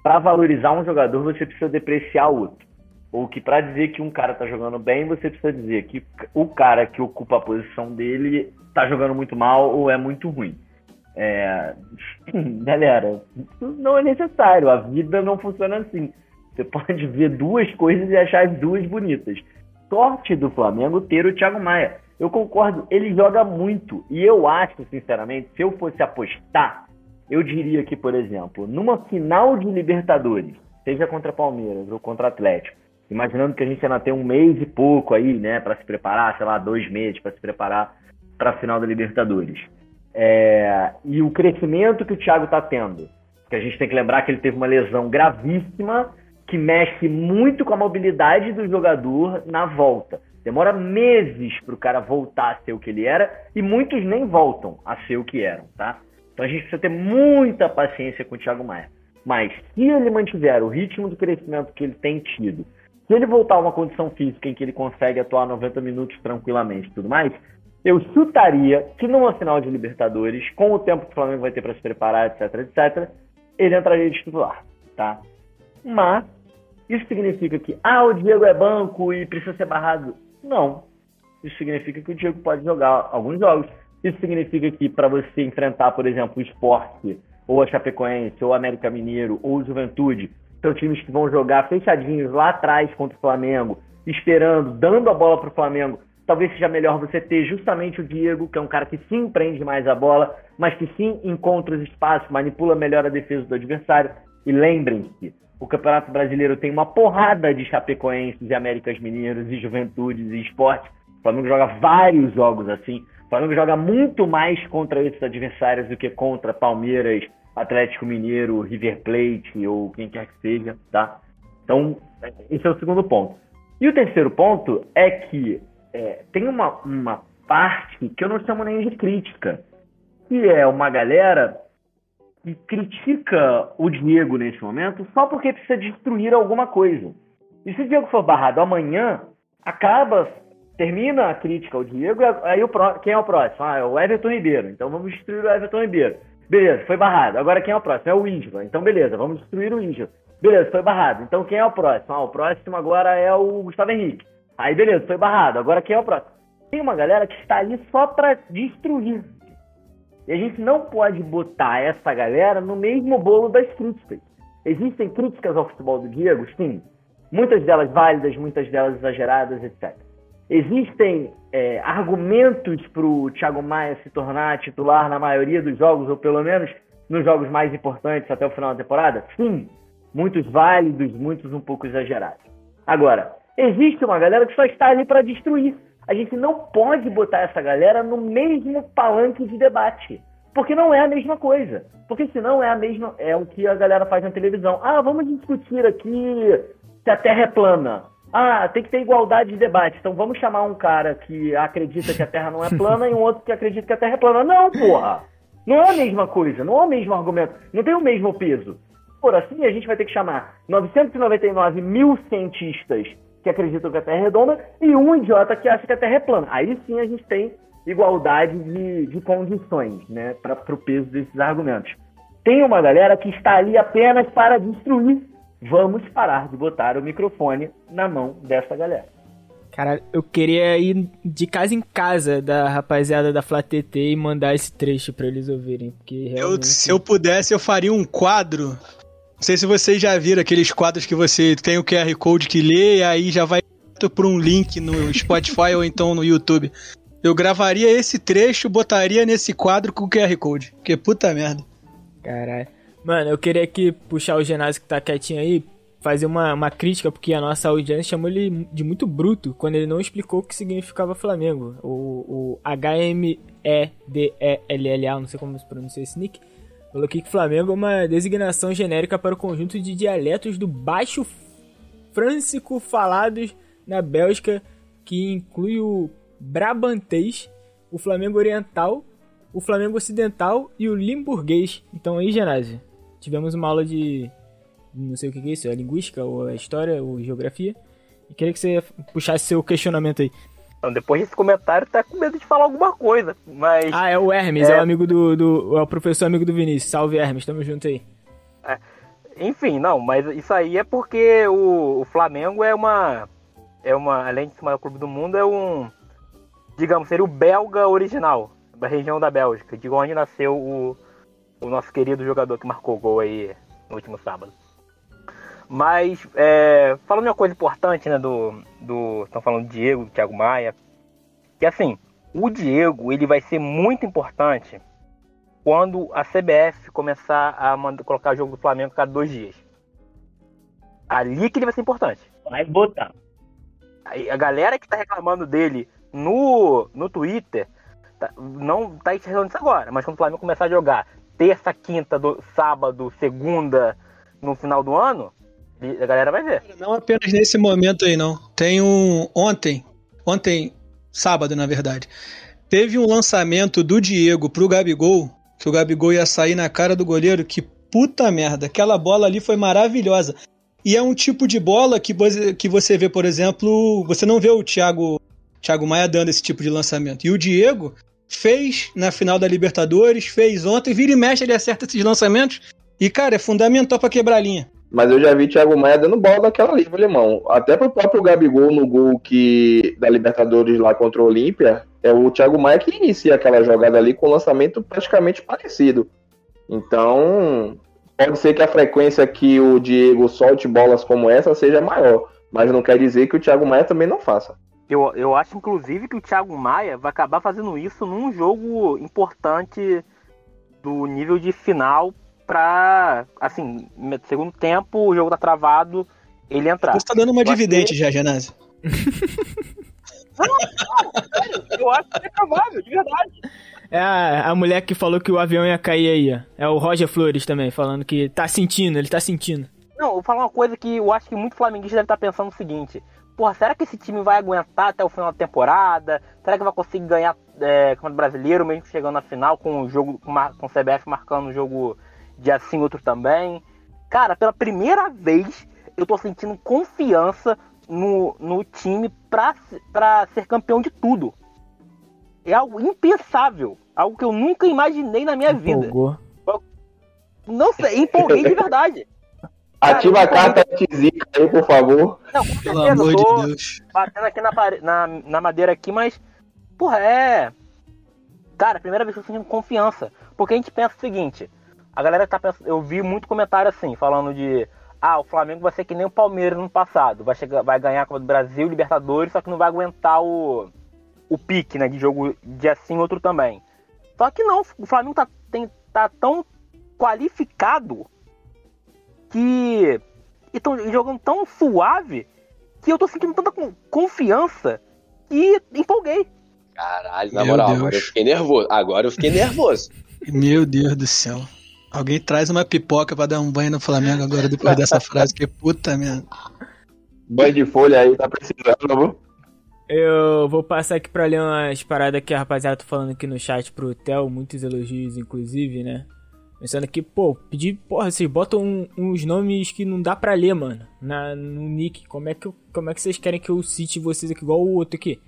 para valorizar um jogador você precisa depreciar outro. Ou que para dizer que um cara tá jogando bem, você precisa dizer que o cara que ocupa a posição dele tá jogando muito mal ou é muito ruim. É... Galera, isso não é necessário. A vida não funciona assim. Você pode ver duas coisas e achar as duas bonitas. Sorte do Flamengo ter o Thiago Maia. Eu concordo, ele joga muito. E eu acho, sinceramente, se eu fosse apostar, eu diria que, por exemplo, numa final de Libertadores, seja contra Palmeiras ou contra Atlético, imaginando que a gente ainda tem um mês e pouco aí, né, para se preparar, sei lá, dois meses para se preparar para a final da Libertadores. É, e o crescimento que o Thiago está tendo, que a gente tem que lembrar que ele teve uma lesão gravíssima que mexe muito com a mobilidade do jogador na volta. Demora meses para o cara voltar a ser o que ele era e muitos nem voltam a ser o que eram, tá? Então a gente precisa ter muita paciência com o Thiago Maia. Mas se ele mantiver o ritmo do crescimento que ele tem tido, se ele voltar a uma condição física em que ele consegue atuar 90 minutos tranquilamente e tudo mais, eu chutaria que numa final de Libertadores, com o tempo que o Flamengo vai ter para se preparar, etc, etc, ele entraria de titular, tá? Mas isso significa que, ah, o Diego é banco e precisa ser barrado? Não. Isso significa que o Diego pode jogar alguns jogos. Isso significa que para você enfrentar, por exemplo, o esporte, ou a Chapecoense, ou o América Mineiro, ou o Juventude, são times que vão jogar fechadinhos lá atrás contra o Flamengo, esperando, dando a bola para o Flamengo. Talvez seja melhor você ter justamente o Diego, que é um cara que sim prende mais a bola, mas que sim encontra os espaços, manipula melhor a defesa do adversário. E lembrem-se, o Campeonato Brasileiro tem uma porrada de Chapecoenses e Américas Mineiros e Juventudes e Esporte. O Flamengo joga vários jogos assim. O Flamengo joga muito mais contra esses adversários do que contra Palmeiras, Atlético Mineiro, River Plate ou quem quer que seja, tá? Então, esse é o segundo ponto. E o terceiro ponto é que é, tem uma, uma parte que eu não chamo nem de crítica, que é uma galera que critica o Diego nesse momento só porque precisa destruir alguma coisa. E se o Diego for barrado amanhã, acaba termina a crítica ao Diego, aí o quem é o próximo? Ah, é o Everton Ribeiro. Então vamos destruir o Everton Ribeiro. Beleza, foi barrado. Agora quem é o próximo? É o Índio. Então beleza, vamos destruir o Índio. Beleza, foi barrado. Então quem é o próximo? Ah, o próximo agora é o Gustavo Henrique. Aí beleza, foi barrado. Agora quem é o próximo? Tem uma galera que está ali só para destruir. E a gente não pode botar essa galera no mesmo bolo das críticas. Existem críticas ao futebol do Diego? Sim. Muitas delas válidas, muitas delas exageradas, etc. Existem é, argumentos para o Thiago Maia se tornar titular na maioria dos jogos, ou pelo menos nos jogos mais importantes até o final da temporada? Sim, muitos válidos, muitos um pouco exagerados. Agora, existe uma galera que só está ali para destruir. A gente não pode botar essa galera no mesmo palanque de debate. Porque não é a mesma coisa. Porque senão é a mesma. É o que a galera faz na televisão. Ah, vamos discutir aqui se a Terra é plana. Ah, tem que ter igualdade de debate. Então vamos chamar um cara que acredita que a Terra não é plana e um outro que acredita que a Terra é plana. Não, porra! Não é a mesma coisa, não é o mesmo argumento, não tem o mesmo peso. Por assim, a gente vai ter que chamar 999 mil cientistas que acreditam que a Terra é redonda e um idiota que acha que a Terra é plana. Aí sim a gente tem igualdade de, de condições, né, para o peso desses argumentos. Tem uma galera que está ali apenas para destruir. Vamos parar de botar o microfone na mão dessa galera. Cara, eu queria ir de casa em casa da rapaziada da FlaTT e mandar esse trecho pra eles ouvirem. Porque Eu, realmente... se eu pudesse, eu faria um quadro. Não sei se vocês já viram aqueles quadros que você tem o QR Code que lê e aí já vai pra um link no Spotify ou então no YouTube. Eu gravaria esse trecho, botaria nesse quadro com o QR Code. Porque puta merda. Caralho. Mano, eu queria aqui puxar o ginásio que tá quietinho aí, fazer uma, uma crítica, porque a nossa audiência chamou ele de muito bruto quando ele não explicou o que significava Flamengo. O, o H-M-E-D-E-L-L-A, não sei como se pronuncia esse nick, falou aqui que Flamengo é uma designação genérica para o conjunto de dialetos do baixo frâncico falados na Bélgica, que inclui o brabantês, o Flamengo oriental, o Flamengo ocidental e o limburguês. Então aí, Genásio, tivemos uma aula de não sei o que é isso, é linguística ou é história ou geografia. E queria que você puxasse seu questionamento aí. Então, depois desse comentário, tá com medo de falar alguma coisa, mas... Ah, é o Hermes, é, É. o amigo do, do. É o professor amigo do Vinícius. Salve, Hermes, tamo junto aí. Enfim, não, mas isso aí é porque o, o Flamengo é uma. É uma. Além de ser o maior clube do mundo, é um. Digamos, seria o belga original, da região da Bélgica, de onde nasceu o, o nosso querido jogador que marcou gol aí no último sábado. Mas, é, falando de uma coisa importante, né, do. do Estão falando do Diego, do Thiago Maia. Que assim, o Diego, ele vai ser muito importante quando a CBF começar a mandar, colocar o jogo do Flamengo a cada dois dias. Ali que ele vai ser importante. Vai botar. A galera que tá reclamando dele no, no Twitter tá- não tá enxergando isso agora, mas quando o Flamengo começar a jogar terça, quinta, do, sábado, segunda no final do ano, a galera vai ver. Não apenas nesse momento aí, não. Tem um. Ontem, ontem, sábado, na verdade, teve um lançamento do Diego pro Gabigol, que o Gabigol ia sair na cara do goleiro. Que puta merda. Aquela bola ali foi maravilhosa. E é um tipo de bola que você, que você vê, por exemplo, você não vê o Thiago, Thiago Maia dando esse tipo de lançamento. E o Diego fez na final da Libertadores, fez ontem, vira e mexe, ele acerta esses lançamentos. E, cara, é fundamental pra quebrar a linha. Mas eu já vi Thiago Maia dando bola daquela ali, irmão. Até pro próprio Gabigol no gol que da Libertadores lá contra o Olímpia, é o Thiago Maia que inicia aquela jogada ali com um lançamento praticamente parecido. Então, pode ser que a frequência que o Diego solte bolas como essa seja maior, mas não quer dizer que o Thiago Maia também não faça. Eu, eu acho, inclusive, que o Thiago Maia vai acabar fazendo isso num jogo importante do nível de final pra, assim, no segundo tempo, o jogo tá travado, ele entrar. Você tá dando uma Eu dividente que- já, Genásio. Eu acho que é provável, de verdade. É a, a mulher que falou que o avião ia cair aí, ó. É o Roger Flores também, falando que tá sentindo, ele tá sentindo. Não, eu vou falar uma coisa que eu acho que muito flamenguista deve estar pensando o seguinte. Porra, será que esse time vai aguentar até o final da temporada? Será que vai conseguir ganhar é, Campeonato Brasileiro, mesmo chegando na final, com o jogo com o CBF marcando o jogo de assim, outro também? Cara, pela primeira vez eu tô sentindo confiança no, no time pra, pra ser campeão de tudo. É algo impensável. Algo que eu nunca imaginei na minha vida. Empolgou. Não sei, empolguei de verdade. Ativa a Cara, carta anti-zica aí, por favor. Não, com Pelo certeza, amor eu tô de Deus. batendo aqui na, pare- na, na madeira aqui, mas, porra, é. Cara, primeira vez que eu tô sentindo confiança. Porque a gente pensa o seguinte: a galera tá pensando. Eu vi muito comentário assim, falando de. Ah, o Flamengo vai ser que nem o Palmeiras no passado. Vai, chegar, vai ganhar a Copa do Brasil, Libertadores, só que não vai aguentar o, o pique, né? De jogo de assim, outro também. Só que não, o Flamengo tá, tem, tá tão qualificado que. E tão jogando tão suave que eu tô sentindo tanta con- confiança que empolguei. Caralho, na Meu moral, Deus. agora eu fiquei nervoso. Agora eu fiquei nervoso. Meu Deus do céu. Alguém traz uma pipoca pra dar um banho no Flamengo agora depois dessa frase, que puta merda. Banho de folha aí, tá precisando, viu? Eu vou passar aqui pra ler umas paradas que a rapaziada tá falando aqui no chat pro Theo, muitos elogios, inclusive, né? Pensando aqui, pô, pedir, porra, vocês botam um, uns nomes que não dá pra ler, mano, na, no nick. Como é, que eu, como é que vocês querem que eu cite vocês aqui, igual o outro aqui?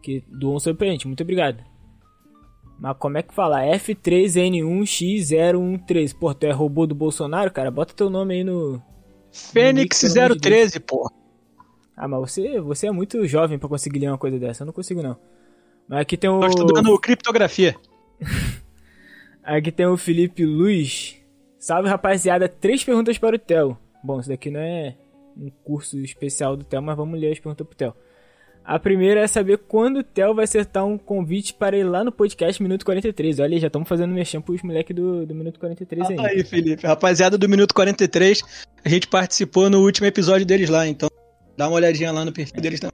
Que doou um surpreendente, muito obrigado. Mas como é que fala? F3N1X013. Pô, tu é robô do Bolsonaro, cara? Bota teu nome aí no. Fênix 013, pô. Ah, mas você, você é muito jovem pra conseguir ler uma coisa dessa. Eu não consigo, não. Mas aqui tem o. Tô estudando criptografia. Aqui tem o Felipe Luiz. Salve, rapaziada. Três perguntas para o Theo. Bom, isso daqui não é um curso especial do Theo, mas vamos ler as perguntas pro Theo. A primeira é saber quando o Theo vai acertar um convite para ir lá no podcast Minuto 43. Olha já estamos fazendo mexer pros moleques do, do Minuto 43 aí. aí, Felipe. Rapaziada do Minuto 43, a gente participou no último episódio deles lá, então dá uma olhadinha lá no perfil deles também.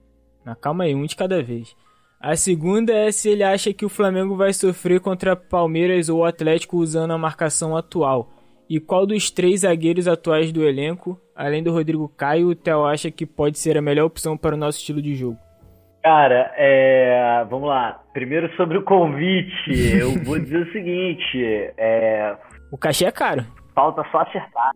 Calma aí, um de cada vez. A segunda é se ele acha que o Flamengo vai sofrer contra Palmeiras ou Atlético usando a marcação atual. E qual dos três zagueiros atuais do elenco, além do Rodrigo Caio, o Theo acha que pode ser a melhor opção para o nosso estilo de jogo? Cara, é, vamos lá. Primeiro sobre o convite, eu vou dizer o seguinte: é, O cachê é caro. falta só acertar,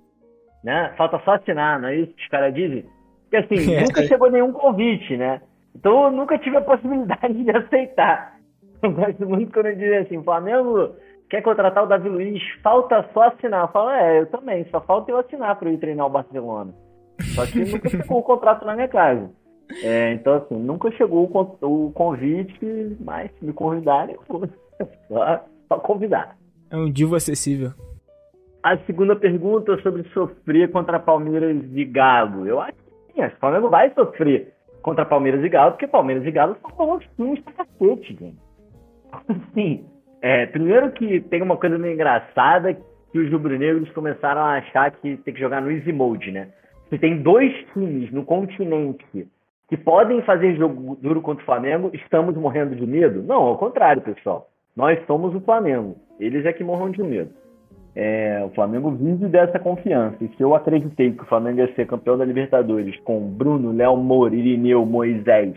né? Falta só assinar, não é isso que os caras dizem? Porque assim, É. nunca chegou nenhum convite, né? Então eu nunca tive a possibilidade de aceitar. Eu gosto muito quando dizem assim: Flamengo quer contratar o Davi Luiz, falta só assinar. Eu falo, é, eu também, só falta eu assinar para eu ir treinar o Barcelona. Só que nunca chegou o contrato na minha casa. É, então, assim, nunca chegou o, con- o convite, mas se me convidarem, eu vou. Só, só convidar. É um divo acessível. A segunda pergunta sobre sofrer contra Palmeiras e Galo. Eu acho que sim, acho que o Flamengo vai sofrer contra Palmeiras e Galo, porque Palmeiras e Galo são times pra cacete, gente. Assim, é, primeiro que tem uma coisa meio engraçada que os rubro-negros começaram a achar que tem que jogar no easy mode, né? Se tem dois times no continente que podem fazer jogo duro contra o Flamengo, estamos morrendo de medo? Não, ao contrário, pessoal. Nós somos o Flamengo. Eles é que morram de medo. É, o Flamengo vive dessa confiança. E se eu acreditei que o Flamengo ia ser campeão da Libertadores com Bruno, Léo Moura, Irineu, Moisés,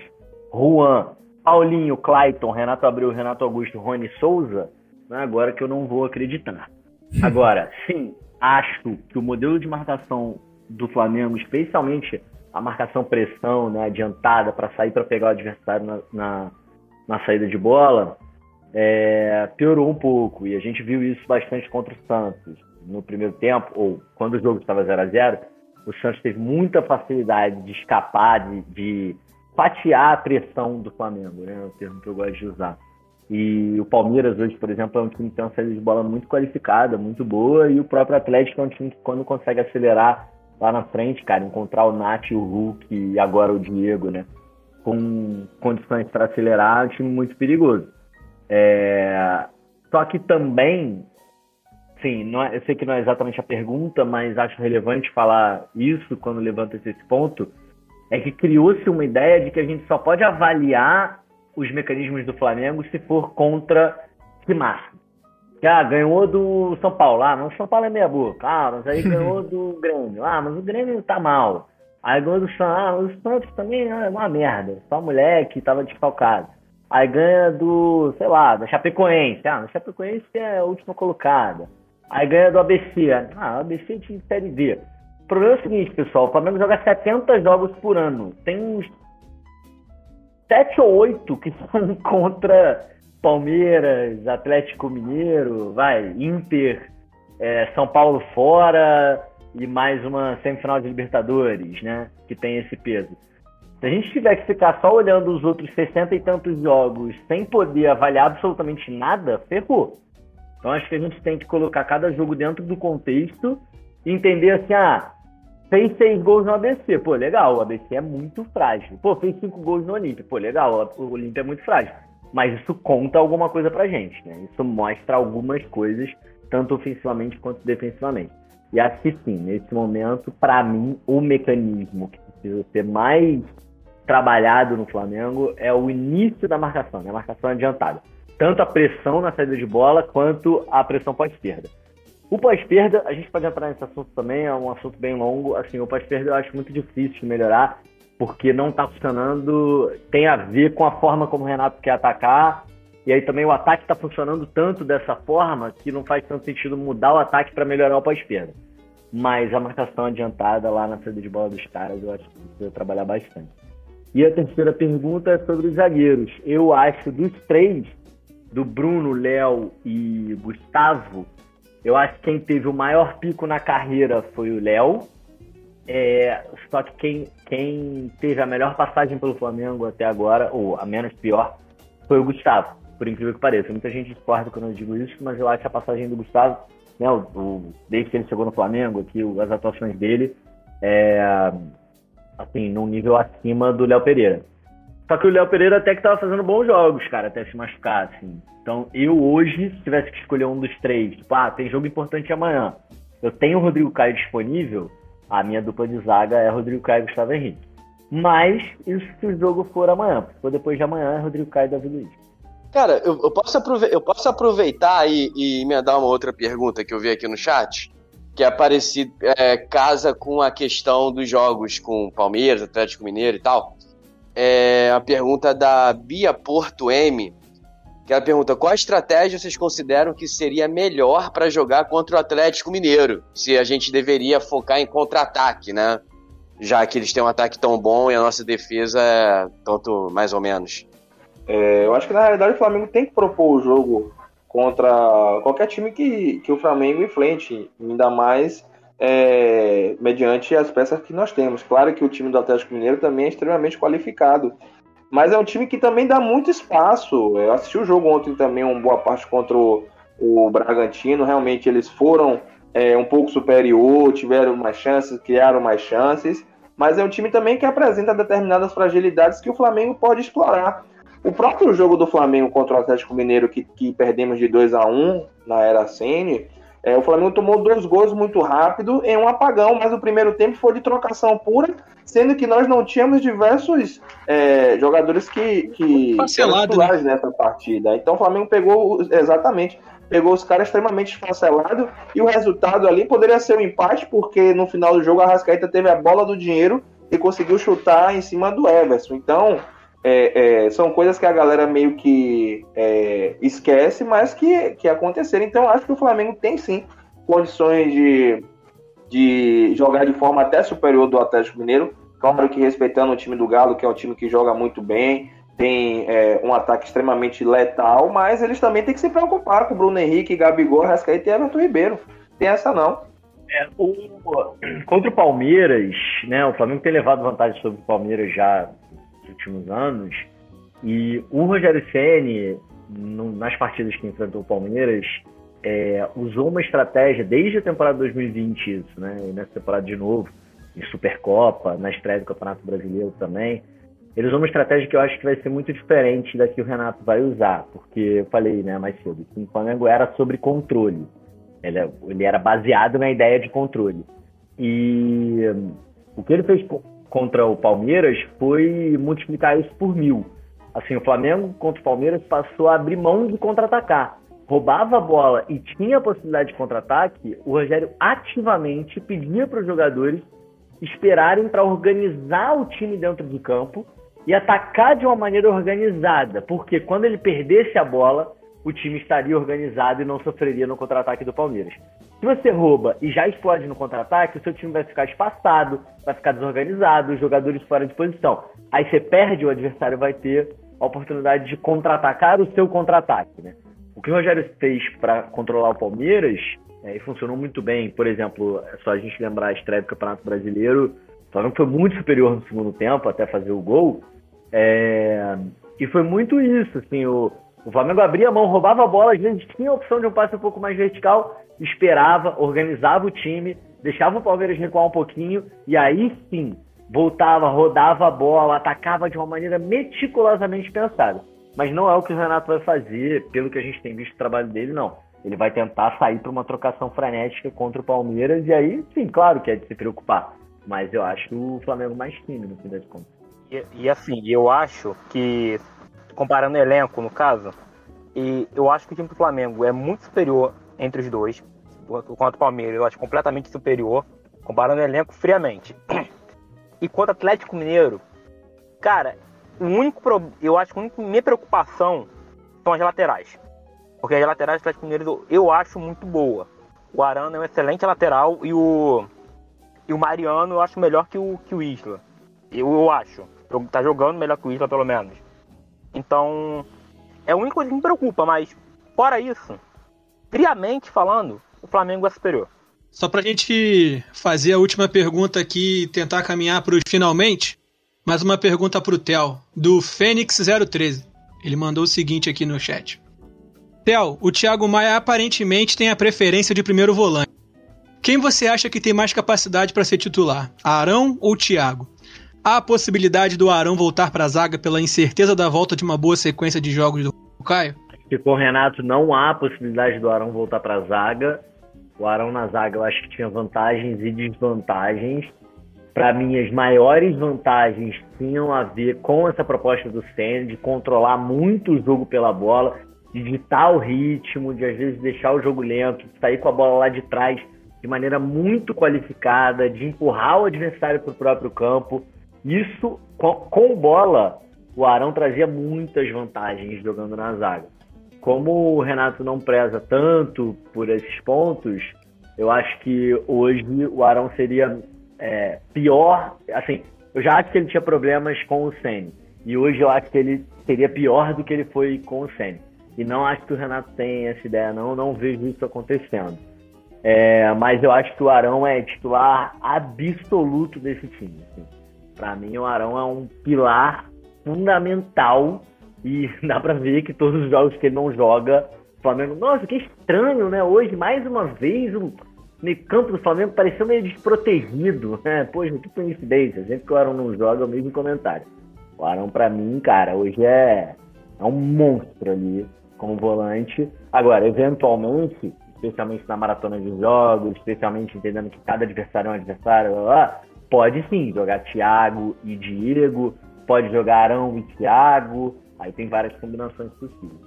Juan, Paulinho, Clayton, Renato Abreu, Renato Augusto, Rony Souza, não é agora que eu não vou acreditar. Agora, sim, acho que o modelo de marcação do Flamengo, especialmente a marcação pressão, né, adiantada para sair para pegar o adversário na, na, na saída de bola, é, piorou um pouco. E a gente viu isso bastante contra o Santos. No primeiro tempo, ou quando o jogo estava 0 a 0 o Santos teve muita facilidade de escapar, de, de fatiar a pressão do Flamengo, né? É o termo que eu gosto de usar. E o Palmeiras hoje, por exemplo, é um time que tem uma saída de bola muito qualificada, muito boa, e o próprio Atlético é um time que quando consegue acelerar lá na frente, cara, encontrar o Nath, o Hulk e agora o Diego, né? Com condições para acelerar, é um time muito perigoso. É, Só que também, sim, não é- eu sei que não é exatamente a pergunta, mas acho relevante falar isso quando levanta-se esse ponto, é que criou-se uma ideia de que a gente só pode avaliar os mecanismos do Flamengo se for contra. Que, ah, ganhou do São Paulo. Ah, mas o São Paulo é meia boca. Ah, mas aí ganhou do Grêmio. Ah, mas o Grêmio tá mal. Aí ganhou do Santos. Ah, mas o Santos também é uma merda. Só moleque, tava desfalcado. Aí ganha do, sei lá, da Chapecoense. Ah, a Chapecoense é a última colocada. Aí ganha do ABC. Ah, o ABC é de Série D. O problema é o seguinte, pessoal. O Flamengo joga 70 jogos por ano. Tem uns 7 ou 8 que são contra Palmeiras, Atlético Mineiro, vai, Inter, é, São Paulo fora e mais uma semifinal de Libertadores, né? Que tem esse peso. Se a gente tiver que ficar só olhando os outros 60 e tantos jogos sem poder avaliar absolutamente nada, ferrou. Então acho que a gente tem que colocar cada jogo dentro do contexto e entender assim, ah, fez seis gols no ABC, pô, legal, o ABC é muito frágil. Pô, fez cinco gols no Olímpia, pô, legal, o Olímpia é muito frágil. Mas isso conta alguma coisa pra gente, né? Isso mostra algumas coisas, tanto ofensivamente quanto defensivamente. E acho que sim, nesse momento, pra mim, o mecanismo que precisa ser mais trabalhado no Flamengo é o início da marcação, né? A marcação adiantada. Tanto a pressão na saída de bola quanto a pressão pós-perda. O pós-perda, a gente pode entrar nesse assunto também, é um assunto bem longo. Assim, o pós-perda eu acho muito difícil de melhorar, porque não tá funcionando. Tem a ver com a forma como o Renato quer atacar E aí também o ataque está funcionando tanto dessa forma que não faz tanto sentido mudar o ataque para melhorar o pós-perda. Mas a marcação adiantada lá na saída de bola dos caras, eu acho que precisa trabalhar bastante. E a terceira pergunta é sobre os zagueiros. Eu acho dos três, do Bruno, Léo e Gustavo, eu acho que quem teve o maior pico na carreira foi o Léo. É, só que quem, quem teve a melhor passagem pelo Flamengo até agora, ou a menos pior, foi o Gustavo, por incrível que pareça. Muita gente discorda quando eu digo isso, mas eu acho que a passagem do Gustavo, né, o, o, desde que ele chegou no Flamengo, aqui, as atuações dele, é, assim, num nível acima do Léo Pereira. Só que o Léo Pereira até que tava fazendo bons jogos, cara, até se machucar, assim. Então, eu hoje, se tivesse que escolher um dos três, tipo, ah, tem jogo importante amanhã. Eu tenho o Rodrigo Caio disponível, a minha dupla de zaga é Rodrigo Caio e Gustavo Henrique. Mas, isso se o jogo for amanhã. Se for depois de amanhã, é Rodrigo Caio e Davi Luiz. Cara, eu, eu, posso, eu posso aproveitar e, e emendar uma outra pergunta que eu vi aqui no chat, que é é, casa com a questão dos jogos com Palmeiras, Atlético Mineiro e tal. É a pergunta da Bia Porto M, que ela pergunta qual estratégia vocês consideram que seria melhor para jogar contra o Atlético Mineiro? Se a gente deveria focar em contra-ataque, né? Já que eles têm um ataque tão bom e a nossa defesa é tanto mais ou menos. É, eu acho que na realidade o Flamengo tem que propor o jogo contra qualquer time que, que o Flamengo enfrente, ainda mais é, mediante as peças que nós temos. Claro que o time do Atlético Mineiro também é extremamente qualificado, mas é um time que também dá muito espaço. Eu assisti o jogo ontem também, uma boa parte contra o, o Bragantino. Realmente eles foram é, um pouco superior, tiveram mais chances, criaram mais chances. Mas é um time também que apresenta determinadas fragilidades que o Flamengo pode explorar. O próprio jogo do Flamengo contra o Atlético Mineiro, que, que perdemos de 2 a 1 na era Sene, é, o Flamengo tomou dois gols muito rápido em um apagão, mas o primeiro tempo foi de trocação pura, sendo que nós não tínhamos diversos é, jogadores que, que titulares né? nessa partida. Então o Flamengo pegou exatamente pegou os caras extremamente esfancelados e o resultado ali poderia ser um empate, porque no final do jogo a Rascaeta teve a bola do dinheiro e conseguiu chutar em cima do Everson. Então, é, é, são coisas que a galera meio que é, esquece, mas que, que aconteceram. Então, acho que o Flamengo tem sim condições de, de jogar de forma até superior do Atlético Mineiro. Claro que respeitando o time do Galo, que é um time que joga muito bem, tem é, um ataque extremamente letal, mas eles também têm que se preocupar com o Bruno Henrique, Gabigol, Rascaeta e Everton Ribeiro. Tem essa não. É, o, contra o Palmeiras, né, o Flamengo tem levado vantagem sobre o Palmeiras já últimos anos. E o Rogério Ceni, nas partidas que enfrentou o Palmeiras, é, usou uma estratégia desde a temporada 2020, isso, né? E nessa temporada de novo, em Supercopa, na estreia do Campeonato Brasileiro também. Ele usou uma estratégia que eu acho que vai ser muito diferente da que o Renato vai usar, porque eu falei né, mais cedo que o Flamengo era sobre controle. Ele, ele era baseado na ideia de controle. E o que ele fez contra o Palmeiras foi multiplicar isso por mil. Assim, o Flamengo contra o Palmeiras passou a abrir mão de contra-atacar. Roubava a bola e tinha a possibilidade de contra-ataque, o Rogério ativamente pedia para os jogadores esperarem para organizar o time dentro do campo e atacar de uma maneira organizada, porque quando ele perdesse a bola, o time estaria organizado e não sofreria no contra-ataque do Palmeiras. Se você rouba e já explode no contra-ataque, o seu time vai ficar espaçado, vai ficar desorganizado, os jogadores fora de posição. Aí você perde, o adversário vai ter a oportunidade de contra-atacar o seu contra-ataque. Né? O que o Rogério fez para controlar o Palmeiras é, e funcionou muito bem. Por exemplo, é só a gente lembrar a estreia do Campeonato Brasileiro. O Flamengo foi muito superior no segundo tempo até fazer o gol. É, e foi muito isso, assim, o, o Flamengo abria a mão, roubava a bola, às vezes tinha a opção de um passe um pouco mais vertical, esperava, organizava o time, deixava o Palmeiras recuar um pouquinho e aí sim voltava, rodava a bola, atacava de uma maneira meticulosamente pensada. Mas não é o que o Renato vai fazer, pelo que a gente tem visto o trabalho dele, não. Ele vai tentar sair para uma trocação frenética contra o Palmeiras e aí, sim, claro que é de se preocupar. Mas eu acho o Flamengo mais time, no fim das contas. E, e assim, eu acho que comparando o elenco, no caso, e eu acho que o time do Flamengo é muito superior entre os dois. Quanto o Palmeiras, eu acho completamente superior, comparando o elenco friamente. E quanto ao Atlético Mineiro, cara, o único eu acho que a única minha preocupação são as laterais. Porque as laterais do Atlético Mineiro eu acho muito boa. O Arana é um excelente lateral e o e o Mariano eu acho melhor que o que o Isla. Eu, eu acho. Tá jogando melhor que o Isla pelo menos. Então, é única coisa que me preocupa, mas fora isso, friamente falando, o Flamengo é superior. Só pra gente fazer a última pergunta aqui e tentar caminhar para os finalmente, mais uma pergunta pro Theo, do Fênix013. Ele mandou o seguinte aqui no chat. Theo, o Thiago Maia aparentemente tem a preferência de primeiro volante. Quem você acha que tem mais capacidade para ser titular, Arão ou Thiago? Há a possibilidade do Arão voltar para a zaga pela incerteza da volta de uma boa sequência de jogos do Caio? que com o Renato não há possibilidade do Arão voltar para a zaga. O Arão na zaga eu acho que tinha vantagens e desvantagens. Para mim, as maiores vantagens tinham a ver com essa proposta do Senna de controlar muito o jogo pela bola, de ditar o ritmo, de às vezes deixar o jogo lento, de sair com a bola lá de trás de maneira muito qualificada, de empurrar o adversário para o próprio campo. Isso, com, bola, o Arão trazia muitas vantagens jogando na zaga como o Renato não preza tanto por esses pontos, eu acho que hoje o Arão seria é, pior. Assim, eu já acho que ele tinha problemas com o Senna. E hoje eu acho que ele seria pior do que ele foi com o Senna. E não acho que o Renato tem essa ideia, não. Não vejo isso acontecendo. É, mas eu acho que o Arão é titular absoluto desse time. Assim. Para mim, o Arão é um pilar fundamental e dá pra ver que todos os jogos que ele não joga, o Flamengo. Nossa, que estranho, né? Hoje, mais uma vez, o meio campo do Flamengo pareceu meio desprotegido. Né? Poxa, que coincidência. Sempre que o Arão não joga, é o mesmo comentário. O Arão, pra mim, cara, hoje é, é um monstro ali como volante. Agora, eventualmente, especialmente na maratona de jogos, especialmente entendendo que cada adversário é um adversário, pode sim jogar Thiago e Diego, pode jogar Arão e Thiago, Aí tem várias combinações possíveis.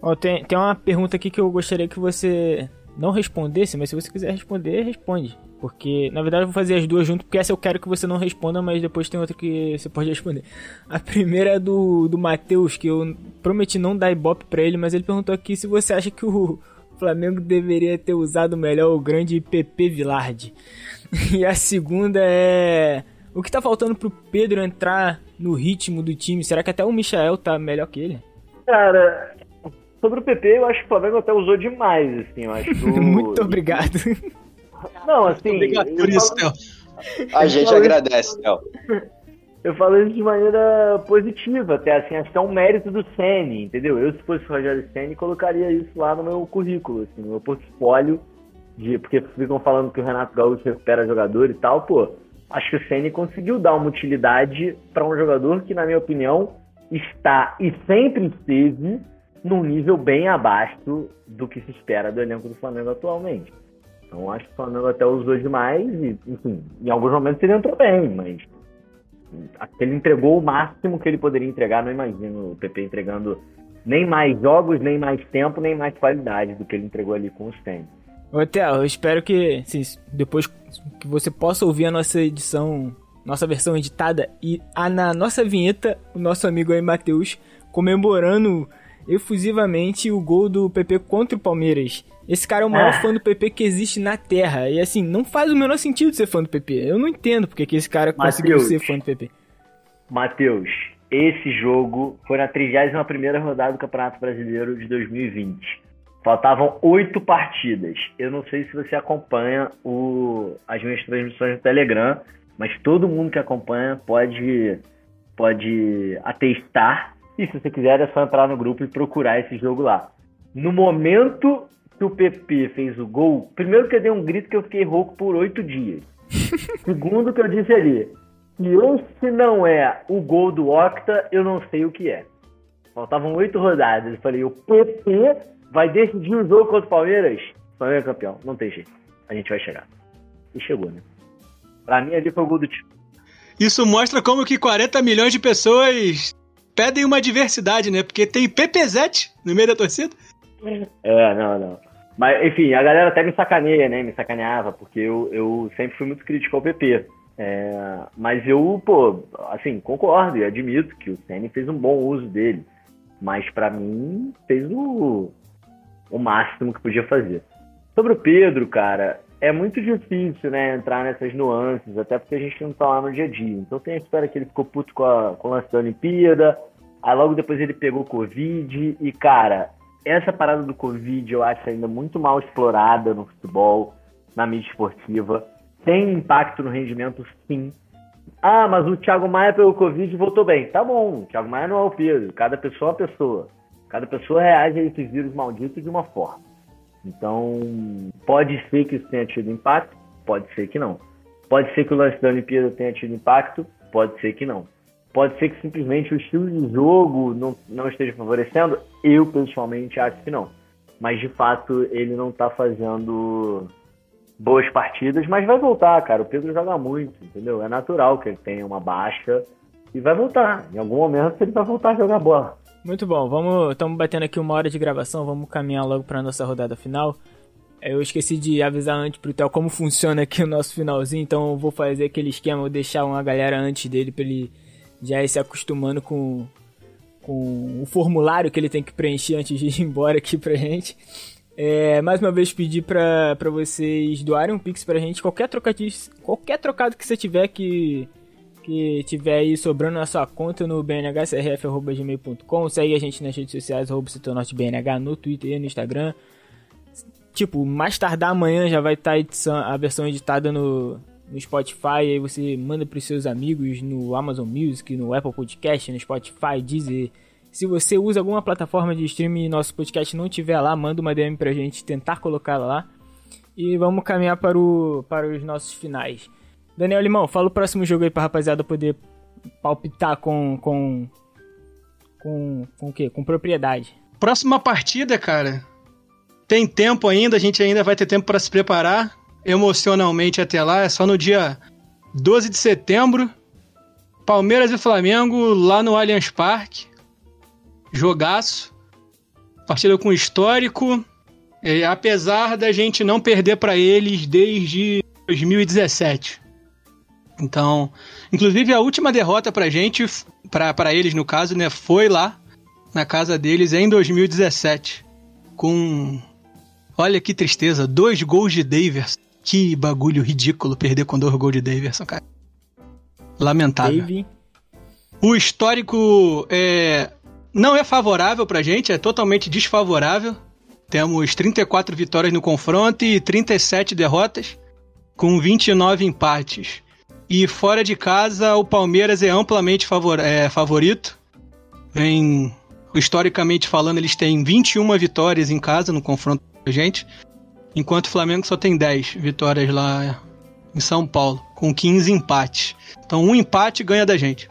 Oh, tem, tem uma pergunta aqui que eu gostaria que você não respondesse, mas se você quiser responder, responde. Porque, na verdade, eu vou fazer as duas junto, porque essa eu quero que você não responda, mas depois tem outra que você pode responder. A primeira é do, do Matheus, que eu prometi não dar ibope pra ele, mas ele perguntou aqui se você acha que o Flamengo deveria ter usado melhor o grande PP Villardi. E a segunda é o que tá faltando pro Pedro entrar no ritmo do time? Será que até o Michael tá melhor que ele? Cara, sobre o PP, eu acho que o Flamengo até usou demais, assim, eu acho. Muito obrigado. Não, assim. Obrigado por isso, falo... A gente agradece, Theo. Eu falo isso de maneira positiva, até assim, acho que é um mérito do Sene, entendeu? Eu, se fosse o Rogério Sene, colocaria isso lá no meu currículo, assim, no meu portfólio, de, porque ficam falando que o Renato Gaúcho recupera jogador e tal, pô acho que o Ceni conseguiu dar uma utilidade para um jogador que, na minha opinião, está e sempre esteve num nível bem abaixo do que se espera do elenco do Flamengo atualmente. Então acho que o Flamengo até usou demais e, enfim, em alguns momentos ele entrou bem, mas ele entregou o máximo que ele poderia entregar, não imagino o PP entregando nem mais jogos, nem mais tempo, nem mais qualidade do que ele entregou ali com os Ceni. Ô, Theo, eu espero que assim, depois que você possa ouvir a nossa edição, nossa versão editada e a, na nossa vinheta, o nosso amigo aí, Matheus, comemorando efusivamente o gol do PP contra o Palmeiras. Esse cara é o maior ah. fã do PP que existe na Terra. E assim, não faz o menor sentido ser fã do PP. Eu não entendo porque que esse cara Mateus, conseguiu ser fã do PP. Matheus, esse jogo foi na 31 rodada do Campeonato Brasileiro de 2020. Faltavam oito partidas. Eu não sei se você acompanha o, as minhas transmissões no Telegram, mas todo mundo que acompanha pode, pode atestar. E se você quiser, é só entrar no grupo e procurar esse jogo lá. No momento que o PP fez o gol, primeiro que eu dei um grito que eu fiquei rouco por oito dias. Segundo que eu disse ali, se esse não é o gol do Octa, eu não sei o que é. Faltavam oito rodadas. Eu falei, o PP vai decidir o jogo contra o Palmeiras, o Palmeiras é campeão. Não tem jeito. A gente vai chegar. E chegou, né? Pra mim, ali foi o gol do time. Isso mostra como que 40 milhões de pessoas pedem uma diversidade, né? Porque tem PPZ no meio da torcida. É, não, não. Mas, enfim, a galera até me sacaneia, né? Me sacaneava, porque eu, eu sempre fui muito crítico ao PP. É, mas eu, pô, assim, concordo e admito que o Senna fez um bom uso dele. Mas para mim fez o, o máximo que podia fazer. Sobre o Pedro, cara, é muito difícil, né, entrar nessas nuances, até porque a gente não tá lá no dia a dia. Então tem a história que ele ficou puto com, a, com o lance da Olimpíada, aí logo depois ele pegou Covid, e cara, essa parada do Covid eu acho ainda muito mal explorada no futebol, na mídia esportiva. Tem impacto no rendimento, sim. Ah, mas o Thiago Maia pegou Covid voltou bem. Tá bom, o Thiago Maia não é o Pedro. Cada pessoa é uma pessoa. Cada pessoa reage a esses vírus malditos de uma forma. Então, pode ser que isso tenha tido impacto, pode ser que não. Pode ser que o lance da Olimpíada tenha tido impacto, pode ser que não. Pode ser que simplesmente o estilo de jogo não, não esteja favorecendo, eu pessoalmente acho que não. Mas de fato ele não está fazendo boas partidas, mas vai voltar, cara. O Pedro joga muito, entendeu? É natural que ele tenha uma baixa e vai voltar. Em algum momento ele vai voltar a jogar bola. Muito bom, vamos. Estamos batendo aqui uma hora de gravação, vamos caminhar logo para nossa rodada final. Eu esqueci de avisar antes pro Theo como funciona aqui o nosso finalzinho, então eu vou fazer aquele esquema, vou deixar uma galera antes dele para ele já ir se acostumando com, com o formulário que ele tem que preencher antes de ir embora aqui pra gente. É, mais uma vez pedir para vocês doarem um pix pra gente, qualquer qualquer trocado que você tiver que que tiver aí sobrando na sua conta no bnhcrf.gmail.com. Segue a gente nas redes sociais, arroba no Twitter e no Instagram. Tipo, mais tardar amanhã já vai estar tá a versão editada no, no Spotify. Aí você manda para os seus amigos no Amazon Music, no Apple Podcast, no Spotify, Deezer. Se você usa alguma plataforma de streaming e nosso podcast não tiver lá, manda uma DM pra gente tentar colocá-la lá. E vamos caminhar para, o, para os nossos finais. Daniel Limão, fala o próximo jogo aí pra rapaziada poder palpitar com. com. com. com o quê? Com propriedade. Próxima partida, cara. Tem tempo ainda, a gente ainda vai ter tempo para se preparar emocionalmente até lá. É só no dia 12 de setembro. Palmeiras e Flamengo lá no Allianz Parque. Jogaço. Partida com histórico. E, apesar da gente não perder para eles desde 2017. Então, inclusive a última derrota pra gente, pra, pra eles no caso, né, foi lá na casa deles em 2017. Com. Olha que tristeza, dois gols de Daverson. Que bagulho ridículo perder com dois gols de Daverson, cara. Lamentável. Dave. O histórico é, não é favorável pra gente, é totalmente desfavorável. Temos 34 vitórias no confronto e 37 derrotas, com 29 empates. E fora de casa, o Palmeiras é amplamente favor é, favorito. Vem, historicamente falando, eles têm 21 vitórias em casa no confronto com a gente. Enquanto o Flamengo só tem 10 vitórias lá em São Paulo, com 15 empates. Então, um empate ganha da gente.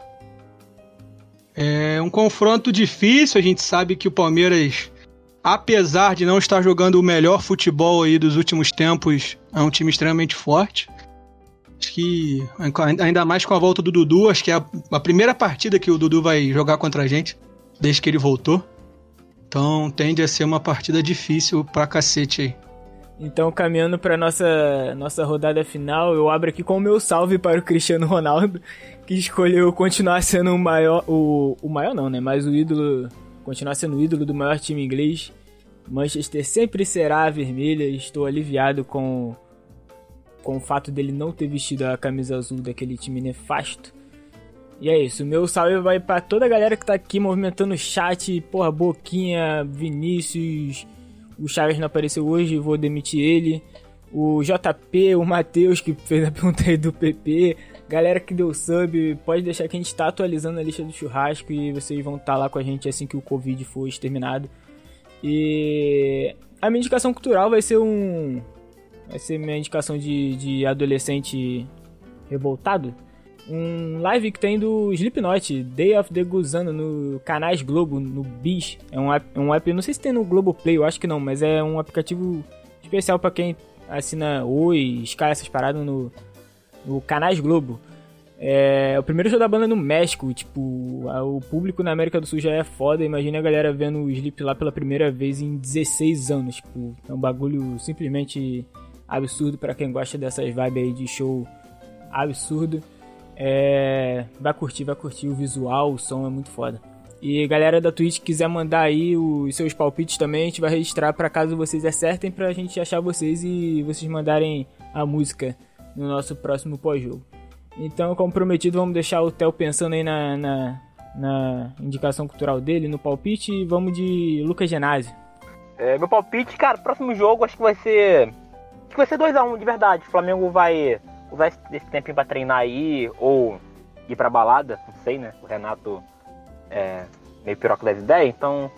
É um confronto difícil, a gente sabe que o Palmeiras, apesar de não estar jogando o melhor futebol aí dos últimos tempos, é um time extremamente forte. Acho que, ainda mais com a volta do Dudu, acho que é a, a primeira partida que o Dudu vai jogar contra a gente, desde que ele voltou. Então tende a ser uma partida difícil pra cacete aí. Então, caminhando para nossa nossa rodada final, eu abro aqui com o meu salve para o Cristiano Ronaldo, que escolheu continuar sendo o maior, o, o maior não, né, mas o ídolo, continuar sendo o ídolo do maior time inglês. Manchester sempre será a vermelha. Estou aliviado com com o fato dele não ter vestido a camisa azul daquele time nefasto. E é isso, meu salve vai para toda a galera que tá aqui movimentando o chat, porra, Boquinha, Vinícius, o Chaves não apareceu hoje, vou demitir ele. O JP, o Matheus que fez a pergunta aí do PP, galera que deu sub, pode deixar que a gente tá atualizando a lista do churrasco e vocês vão estar tá lá com a gente assim que o Covid for exterminado. E a minha indicação cultural vai ser um, vai ser minha indicação de, de adolescente revoltado. Um live que tem do Slipknot, Day of the Gusano, no Canais Globo, no Bis. É um app, um app, não sei se tem no Globoplay, eu acho que não, mas é um aplicativo especial para quem assina Oi, Sky, essas paradas no, no Canais Globo. É o primeiro show da banda no México, tipo, o público na América do Sul já é foda, imagina a galera vendo o Slip lá pela primeira vez em 16 anos, tipo, é um bagulho simplesmente absurdo para quem gosta dessas vibes aí de show absurdo. É, vai curtir, vai curtir o visual, o som é muito foda. E galera da Twitch quiser mandar aí os seus palpites também, a gente vai registrar para caso vocês acertem pra gente achar vocês e vocês mandarem a música no nosso próximo pós-jogo. Então, como prometido, vamos deixar o Theo pensando aí na, na, na, indicação cultural dele, no palpite, e vamos de Lucas Genásio. É, meu palpite, cara, próximo jogo acho que vai ser. Que vai ser 2x1, um, de verdade. O Flamengo vai usar esse, tempinho pra treinar aí, ou ir pra balada, não sei, né? O Renato é, meio piroca das ideias, então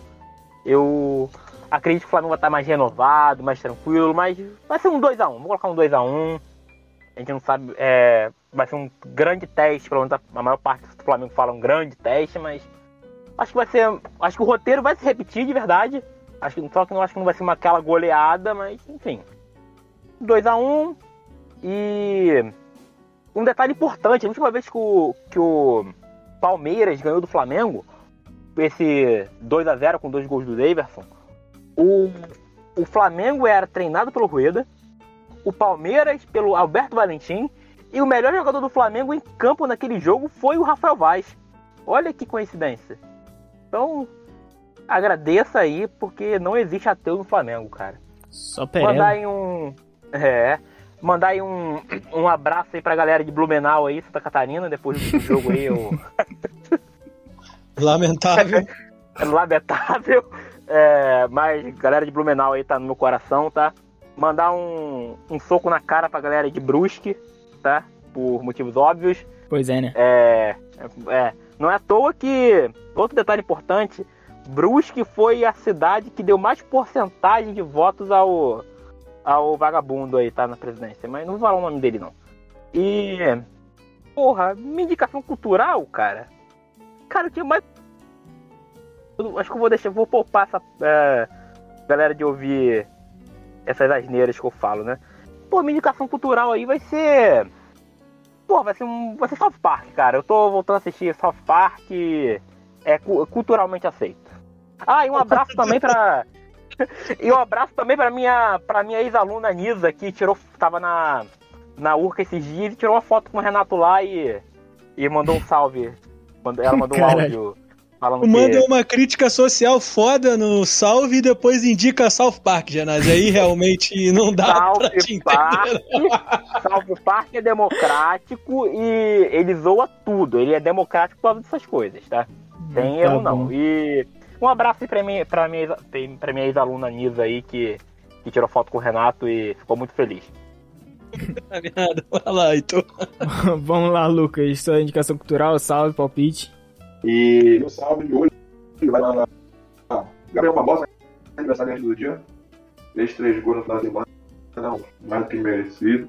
eu acredito que o Flamengo vai estar mais renovado, mais tranquilo, mas vai ser um 2x1, um. vou colocar um 2x1. A gente não sabe, é, vai ser um grande teste, pelo menos a maior parte do Flamengo fala um grande teste, mas acho que vai ser, acho que o roteiro vai se repetir de verdade. Acho que só que não acho que não vai ser uma aquela goleada, mas enfim. 2 a 1 e um detalhe importante, a última vez que o, que o Palmeiras ganhou do Flamengo, esse 2 a 0 com dois gols do Daverson, o, o Flamengo era treinado pelo Rueda, o Palmeiras pelo Alberto Valentim e o melhor jogador do Flamengo em campo naquele jogo foi o Rafael Vaz. Olha que coincidência. Então, agradeça aí porque não existe ateu no Flamengo, cara. Só Pereira. Mandar aí um é, mandar aí um, um abraço aí pra galera de Blumenau aí, Santa Catarina, depois do jogo aí. Eu... Lamentável. É lamentável. É, mas galera de Blumenau aí tá no meu coração, tá? Mandar um, um soco na cara pra galera de Brusque, tá? Por motivos óbvios. Pois é, né? É, é, não é à toa que, outro detalhe importante, Brusque foi a cidade que deu mais porcentagem de votos ao, ao vagabundo aí, tá? Na presidência. Mas não vou falar o nome dele, não. E. Porra, minha indicação cultural, cara. Cara, eu tinha mais. Eu acho que eu vou deixar. Vou poupar essa. É, galera de ouvir essas asneiras que eu falo, né? Pô, minha indicação cultural aí vai ser. Pô, vai ser um. Vai ser South Park, cara. Eu tô voltando a assistir South Park. É culturalmente aceito. Ah, e um abraço também pra. E um abraço também pra minha, pra minha ex-aluna Nisa, que tirou. tava na, na Urca esses dias e tirou uma foto com o Renato lá e. e mandou um salve. Ela mandou um áudio. Falando Manda que... uma crítica social foda no salve e depois indica South Park, Janaz. Aí realmente não dá pra te Park. Salve Park é democrático e ele zoa tudo. Ele é democrático por causa dessas coisas, tá? Tem Tá erro não. bom. E um abraço aí pra minha, pra minha, ex- pra minha ex-aluna Nisa aí que, que tirou foto com o Renato e ficou muito feliz. Nada, vai lá, então. Vamos lá, Lucas. Sua indicação cultural, salve, palpite. E meu salve de hoje vai lá. Gabriel Barbosa, aniversariante do dia. Fez três gols no final da semana. Não, mais do que merecido.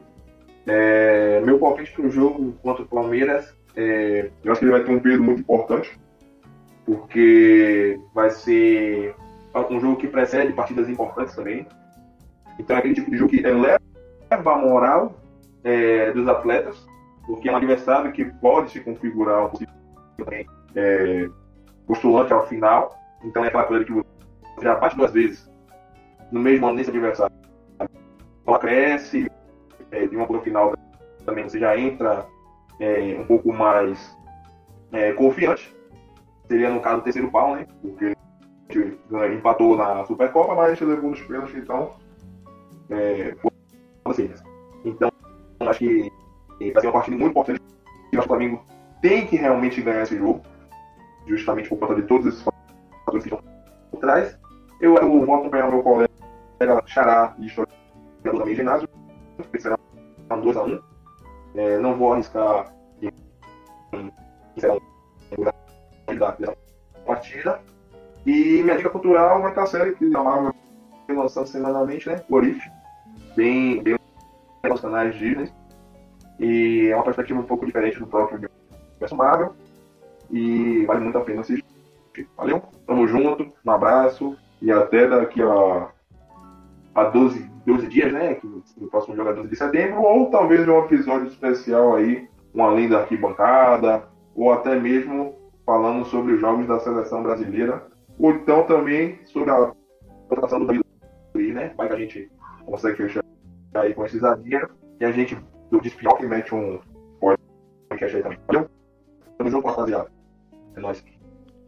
É, meu palpite para o jogo contra o Palmeiras, é, eu acho que ele vai ter um período muito importante, porque vai ser um jogo que precede partidas importantes também. Então é aquele tipo de jogo que eleva a moral é, dos atletas, porque é um adversário que pode se configurar um é, postulante ao final. Então é aquela coisa que você já bate duas vezes no mesmo ano nesse adversário. Ela cresce, é, de uma para final também você já entra é, um pouco mais é, confiante. Seria no caso o terceiro pau, né? Porque empatou na Supercopa, mas levou nos pênaltis, então. É, assim. Então, acho que vai ser uma partida muito importante. Acho que o Flamengo tem que realmente ganhar esse jogo, justamente por conta de todos esses fatores que estão por trás. Eu, eu vou acompanhar o meu colega Xará e história do também ginásio, que será um 2x1. É, não vou arriscar em, em, em dessa partida. E minha dica cultural vai estar a série que a Marvel vem lançando semanalmente, né? O Orif, bem, bem nos canais Disney. E é uma perspectiva um pouco diferente do próprio universo Marvel. E vale muito a pena assistir. Valeu? Tamo junto, um abraço e até daqui a, a 12, 12 dias, né? Que o próximo jogo é 12 de setembro, ou talvez um episódio especial aí, uma linda arquibancada, ou até mesmo falando sobre os jogos da seleção brasileira, ou então também sobre a contratação do Luiz, né? Vai que a gente consegue fechar aí com esse zagueiro e a gente do Despiol que mete um podcast aí também. Valeu? Tamo junto, rapaziada. É nóis.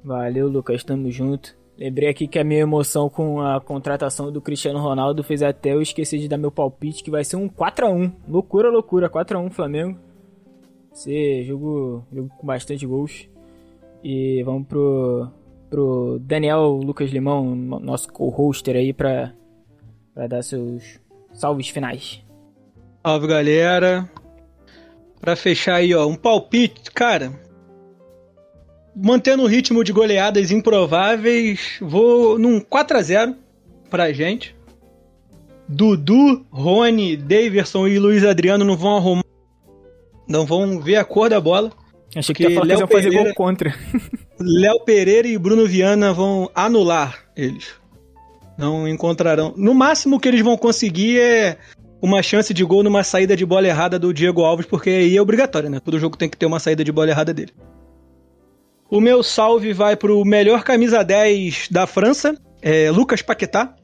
Valeu, Lucas, tamo junto. Lembrei aqui que a minha emoção com a contratação do Cristiano Ronaldo fez até eu esquecer de dar meu palpite, que vai ser um 4x1. Loucura, loucura. 4x1 Flamengo. Ser jogo, jogo com bastante gols. E vamos pro, pro Daniel Lucas Limão, nosso co-hoster aí, pra, pra dar seus salves finais. Salve, galera. Pra fechar aí, ó, um palpite, cara. Mantendo o ritmo de goleadas improváveis, vou num 4 a 0 pra gente. Dudu, Rony, Daverson e Luiz Adriano não vão arrumar. Não vão ver a cor da bola. Achei que ia Léo que fazer gol contra. Léo Pereira e Bruno Viana vão anular eles. Não encontrarão. No máximo que eles vão conseguir é uma chance de gol numa saída de bola errada do Diego Alves, porque aí é obrigatório, né? Todo jogo tem que ter uma saída de bola errada dele. O meu salve vai pro melhor camisa 10 da França, é Lucas Paquetá,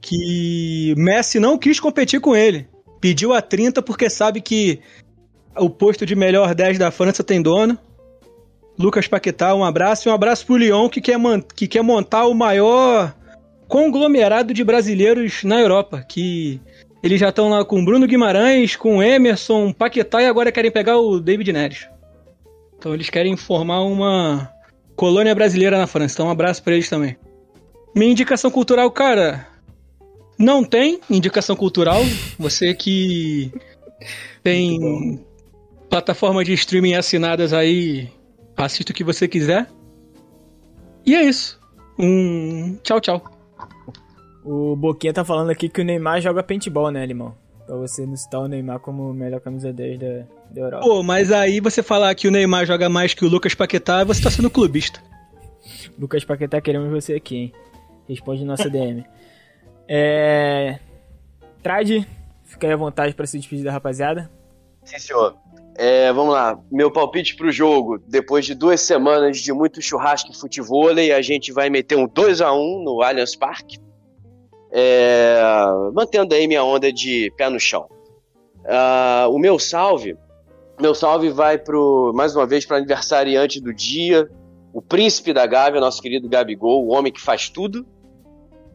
que Messi não quis competir com ele. Pediu a 30 porque sabe que o posto de melhor 10 da França tem dono. Lucas Paquetá, um abraço. E um abraço pro Lyon, que quer, que quer montar o maior conglomerado de brasileiros na Europa, que eles já estão lá com Bruno Guimarães, com Emerson, Paquetá e agora querem pegar o David Neres. Então eles querem formar uma colônia brasileira na França. Então um abraço para eles também. Minha indicação cultural, cara, não tem indicação cultural. Você que tem plataformas de streaming assinadas aí, assista o que você quiser. E é isso. Um tchau, tchau. O Boquinha tá falando aqui que o Neymar joga paintball, né, Limão? Pra você não citar o Neymar como melhor camisa 10 da, da Europa. Pô, mas aí você falar que o Neymar joga mais que o Lucas Paquetá, você tá sendo clubista. Lucas Paquetá, queremos você aqui, hein? Responde nossa DM. é... Trade, fica aí à vontade para se despedir da rapaziada. Sim, senhor. É, vamos lá, meu palpite pro jogo. Depois de duas semanas de muito churrasco e futebol, a gente vai meter um 2 a 1 no Allianz Parque é, mantendo aí minha onda de pé no chão. Uh, o meu salve, meu salve vai pro, mais uma vez para aniversariante do dia, o príncipe da Gávea, nosso querido Gabigol, o homem que faz tudo.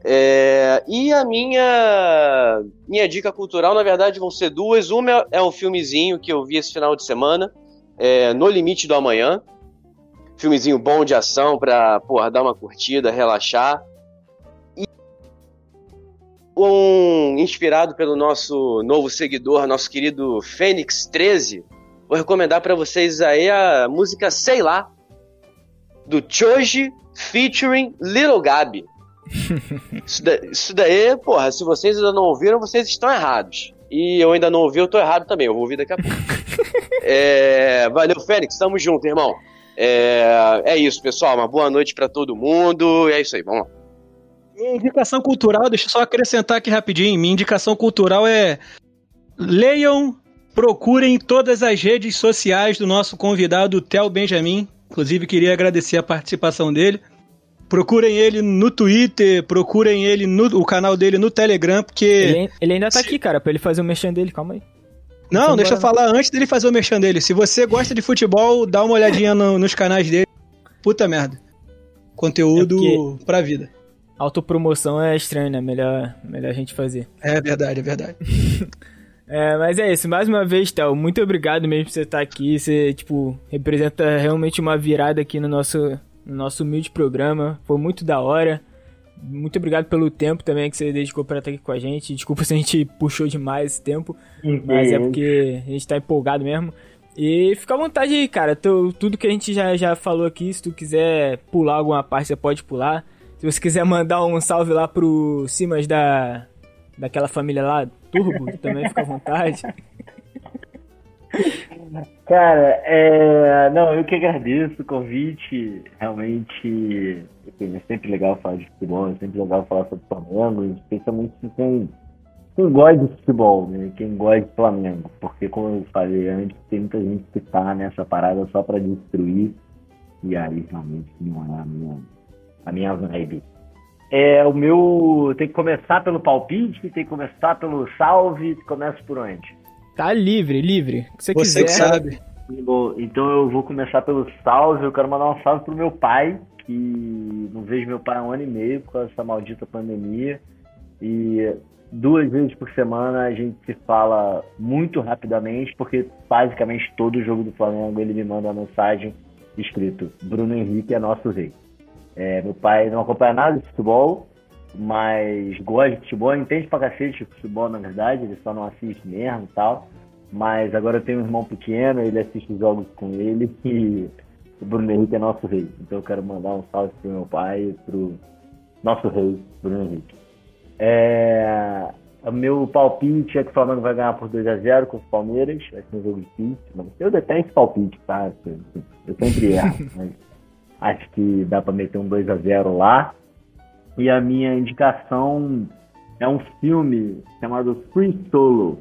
É, e a minha minha dica cultural, na verdade, vão ser duas. Uma é um filmezinho que eu vi esse final de semana, é, No Limite do Amanhã. Filmezinho bom de ação pra porra, dar uma curtida, relaxar um inspirado pelo nosso novo seguidor, nosso querido Fênix 13, vou recomendar para vocês aí a música Sei Lá, do Choji featuring Little Gabi. Isso, daí, isso daí, porra, se vocês ainda não ouviram, vocês estão errados. E eu ainda não ouvi, eu tô errado também, eu vou ouvir daqui a pouco. é, valeu, Fênix, tamo junto, irmão. É, é isso, pessoal, uma boa noite para todo mundo. E é isso aí, vamos lá. Minha indicação cultural, deixa eu só acrescentar aqui rapidinho. Minha indicação cultural é leiam, procurem todas as redes sociais do nosso convidado, Theo Benjamin. Inclusive, queria agradecer a participação dele. Procurem ele no Twitter, procurem ele no o canal dele no Telegram, porque. Ele, ele ainda tá Se... aqui, cara, pra ele fazer o merchan dele, calma aí. Não, deixa eu falar antes dele fazer o merchan dele. Se você gosta de futebol, dá uma olhadinha no, nos canais dele. Puta merda. Conteúdo é pra vida. Autopromoção é estranho, né? Melhor, melhor a gente fazer. É verdade, é verdade. é, mas é isso. Mais uma vez, Théo, muito obrigado mesmo por você estar aqui. Você, tipo, representa realmente uma virada aqui no nosso, no nosso humilde programa. Foi muito da hora. Muito obrigado pelo tempo também que você dedicou para estar aqui com a gente. Desculpa se a gente puxou demais esse tempo, uhum. mas é porque a gente tá empolgado mesmo. E fica à vontade aí, cara. tudo que a gente já, já falou aqui, se tu quiser pular alguma parte, você pode pular. Se você quiser mandar um salve lá pro Simas da, daquela família lá, Turbo, também fica à vontade. Cara, é... não, eu que agradeço o convite. Realmente é sempre legal falar de futebol, é sempre legal falar sobre Flamengo, especialmente quem, quem gosta de futebol, né? Quem gosta de Flamengo. Porque, como eu falei antes, tem muita gente que tá nessa parada só para destruir. E aí realmente não é a minha, a minha vibe. É, o meu. Tem que começar pelo palpite, tem que começar pelo salve, começa por onde? Tá livre, livre. O que você, você quiser. que sabe. Então eu vou começar pelo salve. Eu quero mandar um salve pro meu pai, que não vejo meu pai há um ano e meio por causa dessa maldita pandemia. E duas vezes por semana a gente se fala muito rapidamente, porque basicamente todo jogo do Flamengo ele me manda uma mensagem escrito Bruno Henrique é nosso rei. É, meu pai não acompanha nada de futebol, mas gosta de futebol, entende pra cacete de futebol na verdade, ele só não assiste mesmo e tal. Mas agora eu tenho um irmão pequeno, ele assiste os jogos com ele e o Bruno Henrique é nosso rei. Então eu quero mandar um salve pro meu pai e pro nosso rei, Bruno Henrique. É... O meu palpite é que o Flamengo vai ganhar por 2x0 com o Palmeiras. Vai ser um jogo difícil. Mas eu detesto palpite, tá? Eu sempre erro. mas acho que dá para meter um 2x0 lá. E a minha indicação é um filme chamado Free Solo,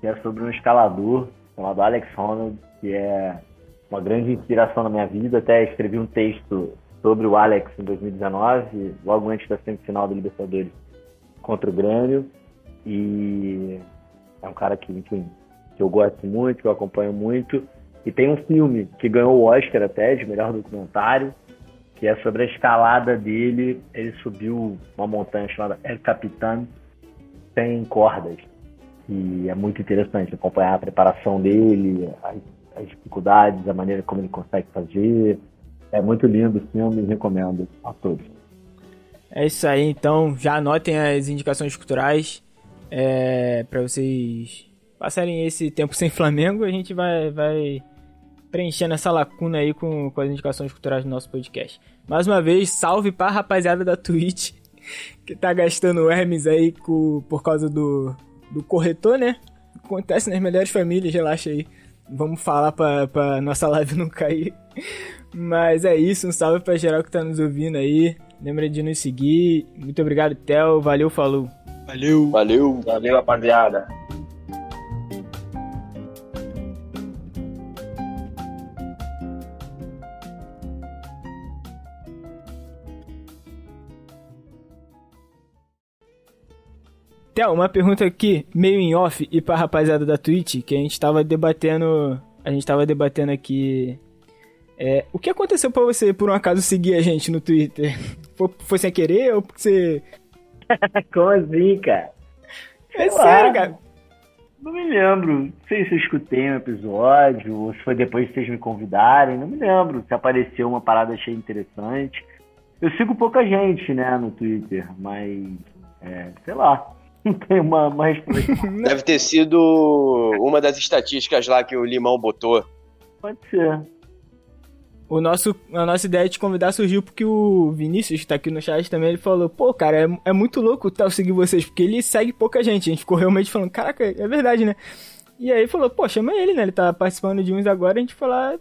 que é sobre um escalador chamado Alex Honnold, que é uma grande inspiração na minha vida. Até escrevi um texto sobre o Alex em 2019, logo antes da semifinal do Libertadores contra o Grêmio. E é um cara que, enfim, que eu gosto muito, que eu acompanho muito. E tem um filme que ganhou o Oscar até de melhor documentário, que é sobre a escalada dele. Ele subiu uma montanha chamada El Capitan sem cordas. E é muito interessante acompanhar a preparação dele, as, as dificuldades, a maneira como ele consegue fazer. É muito lindo o filme, recomendo a todos. É isso aí, então já anotem as indicações culturais é, para vocês passarem esse tempo sem Flamengo. A gente vai, vai preenchendo essa lacuna aí com, com as indicações culturais do nosso podcast. Mais uma vez, salve para a rapaziada da Twitch que tá gastando Hermes aí com, por causa do, do corretor, né? Acontece nas melhores famílias, relaxa aí. Vamos falar pra, pra nossa live não cair. Mas é isso, um salve pra geral que tá nos ouvindo aí. Lembra de nos seguir. Muito obrigado, Theo. Valeu, falou. Valeu. Valeu. Valeu, rapaziada. Theo, uma pergunta aqui, meio em off, e pra rapaziada da Twitch, que a gente tava debatendo. A gente tava debatendo aqui. É, o que aconteceu pra você, por um acaso, seguir a gente no Twitter? Foi, foi sem querer ou porque você. Como assim, cara? É Sei sério, lá. cara. Não me lembro. Não sei se eu escutei um episódio ou se foi depois que vocês me convidarem. Não me lembro se apareceu uma parada achei interessante. Eu sigo pouca gente, né, no Twitter, mas é, sei lá. Não tem uma, uma resposta. Deve ter sido uma das estatísticas lá que o Limão botou. Pode ser. O nosso, a nossa ideia de convidar surgiu porque o Vinícius, que tá aqui no chat também, ele falou, pô, cara, é, é muito louco o Theo seguir vocês, porque ele segue pouca gente. A gente ficou realmente falando, caraca, é verdade, né? E aí falou, pô, chama ele, né? Ele tá participando de uns agora, a gente falou,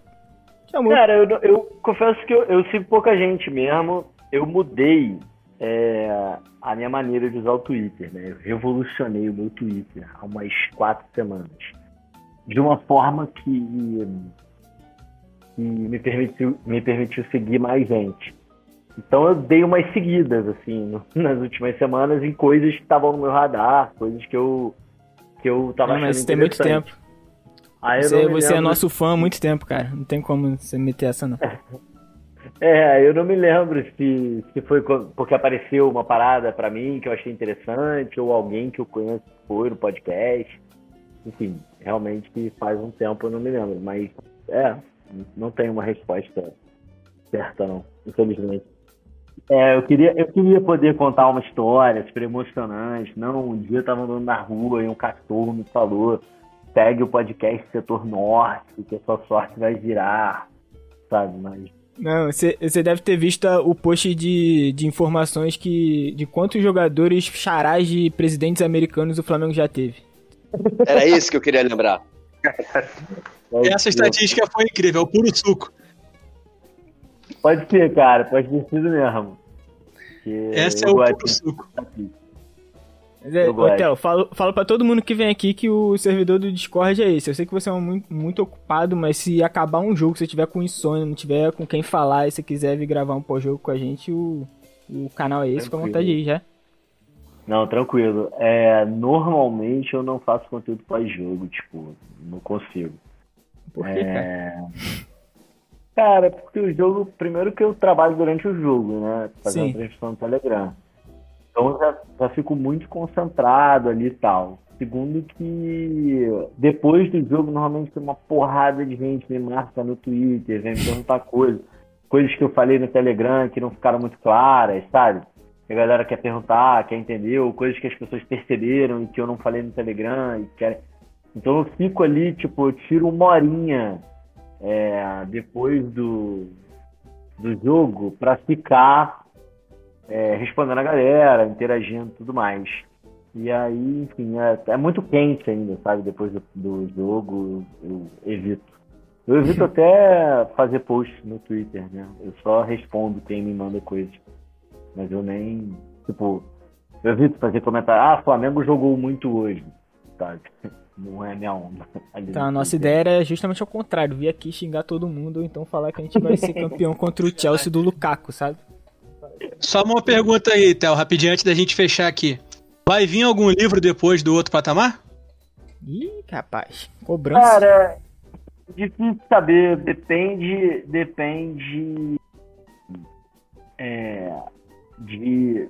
chamou. Cara, eu, eu confesso que eu, eu sigo pouca gente mesmo. Eu mudei é, a minha maneira de usar o Twitter, né? Eu revolucionei o meu Twitter há umas quatro semanas. De uma forma que, que me, permitiu, me permitiu seguir mais gente. Então eu dei umas seguidas, assim, nas últimas semanas em coisas que estavam no meu radar, coisas que eu, que eu tava Não, achando mas tem muito tempo. Aí eu Você, me você é nosso fã há muito tempo, cara. Não tem como você meter essa, não. É, eu não me lembro se, se foi porque apareceu uma parada pra mim que eu achei interessante, ou alguém que eu conheço foi no podcast. Enfim, realmente que faz um tempo eu não me lembro, mas é, não tem uma resposta certa não, infelizmente. É, eu queria, eu queria poder contar uma história super emocionante. Não, um dia eu tava andando na rua e um cachorro me falou: pegue o podcast Setor Norte, que a sua sorte vai virar, sabe? Mas Não, você, deve ter visto o post de, de informações que de quantos jogadores charás de presidentes americanos o Flamengo já teve. Era isso que eu queria lembrar. Essa estatística foi incrível, é o puro suco. Pode ser, cara, pode ter sido mesmo. Porque Essa é o puro suco. Mas é. Theo, falo, falo pra todo mundo que vem aqui que o servidor do Discord é esse. Eu sei que você é um muito, muito ocupado, mas se acabar um jogo, se você tiver com insônia, não tiver com quem falar e você quiser vir gravar um pós-jogo com a gente, o, o canal é esse, fica à vontade aí já. Não, tranquilo. É, normalmente eu não faço conteúdo pós-jogo, tipo, não consigo. Por cara? É... Cara, porque o jogo, primeiro que eu trabalho durante o jogo, né? Fazendo transmissão no Telegram. Então já, já fico muito concentrado ali e tal. Segundo que depois do jogo, normalmente tem uma porrada de gente me marca no Twitter, vem me perguntar coisas. Coisas que eu falei no Telegram que não ficaram muito claras, sabe? Que a galera quer perguntar, quer entender, ou coisas que as pessoas perceberam e que eu não falei no Telegram e querem. Então eu fico ali, tipo, eu tiro uma horinha é, depois do, do jogo pra ficar é, respondendo a galera, interagindo e tudo mais. E aí, enfim, é, é muito quente ainda, sabe? Depois do, do jogo, eu, eu evito. Eu evito até fazer post no Twitter, né? Eu só respondo quem me manda coisas. Mas eu nem, tipo, eu evito fazer comentário. Ah, Flamengo jogou muito hoje, sabe? Não é minha onda. Então a nossa ideia era justamente ao contrário, vir aqui xingar todo mundo ou então falar que a gente vai ser campeão contra o Chelsea do Lukaku, sabe? Só uma pergunta aí, Théo, rapidinho antes da gente fechar aqui. Vai vir algum livro depois do outro patamar? Ih, rapaz, cobrança. Cara, difícil saber. Depende. Depende. É, de.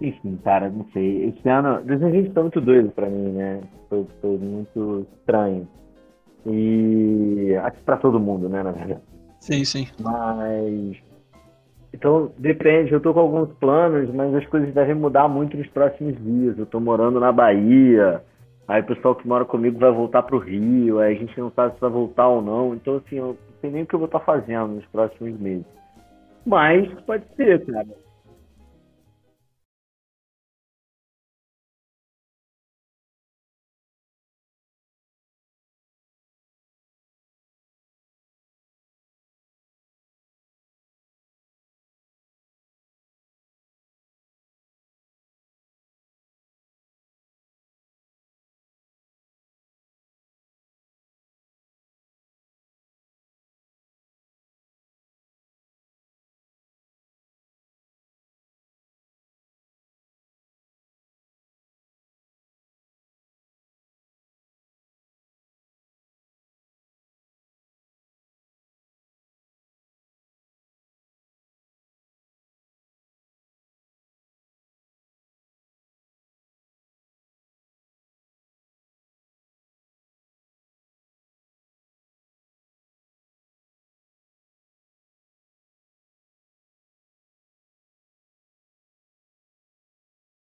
Enfim, cara, não sei. Esse ano. 2020 foi muito doido pra mim, né? Foi, foi muito estranho. E. Acho que pra todo mundo, né, na verdade. Sim, sim. Mas. Então, depende. Eu tô com alguns planos, mas as coisas devem mudar muito nos próximos dias. Eu tô morando na Bahia. Aí o pessoal que mora comigo vai voltar pro Rio. Aí a gente não sabe se vai voltar ou não. Então, assim, eu não sei nem o que eu vou estar fazendo nos próximos meses. Mas pode ser, cara.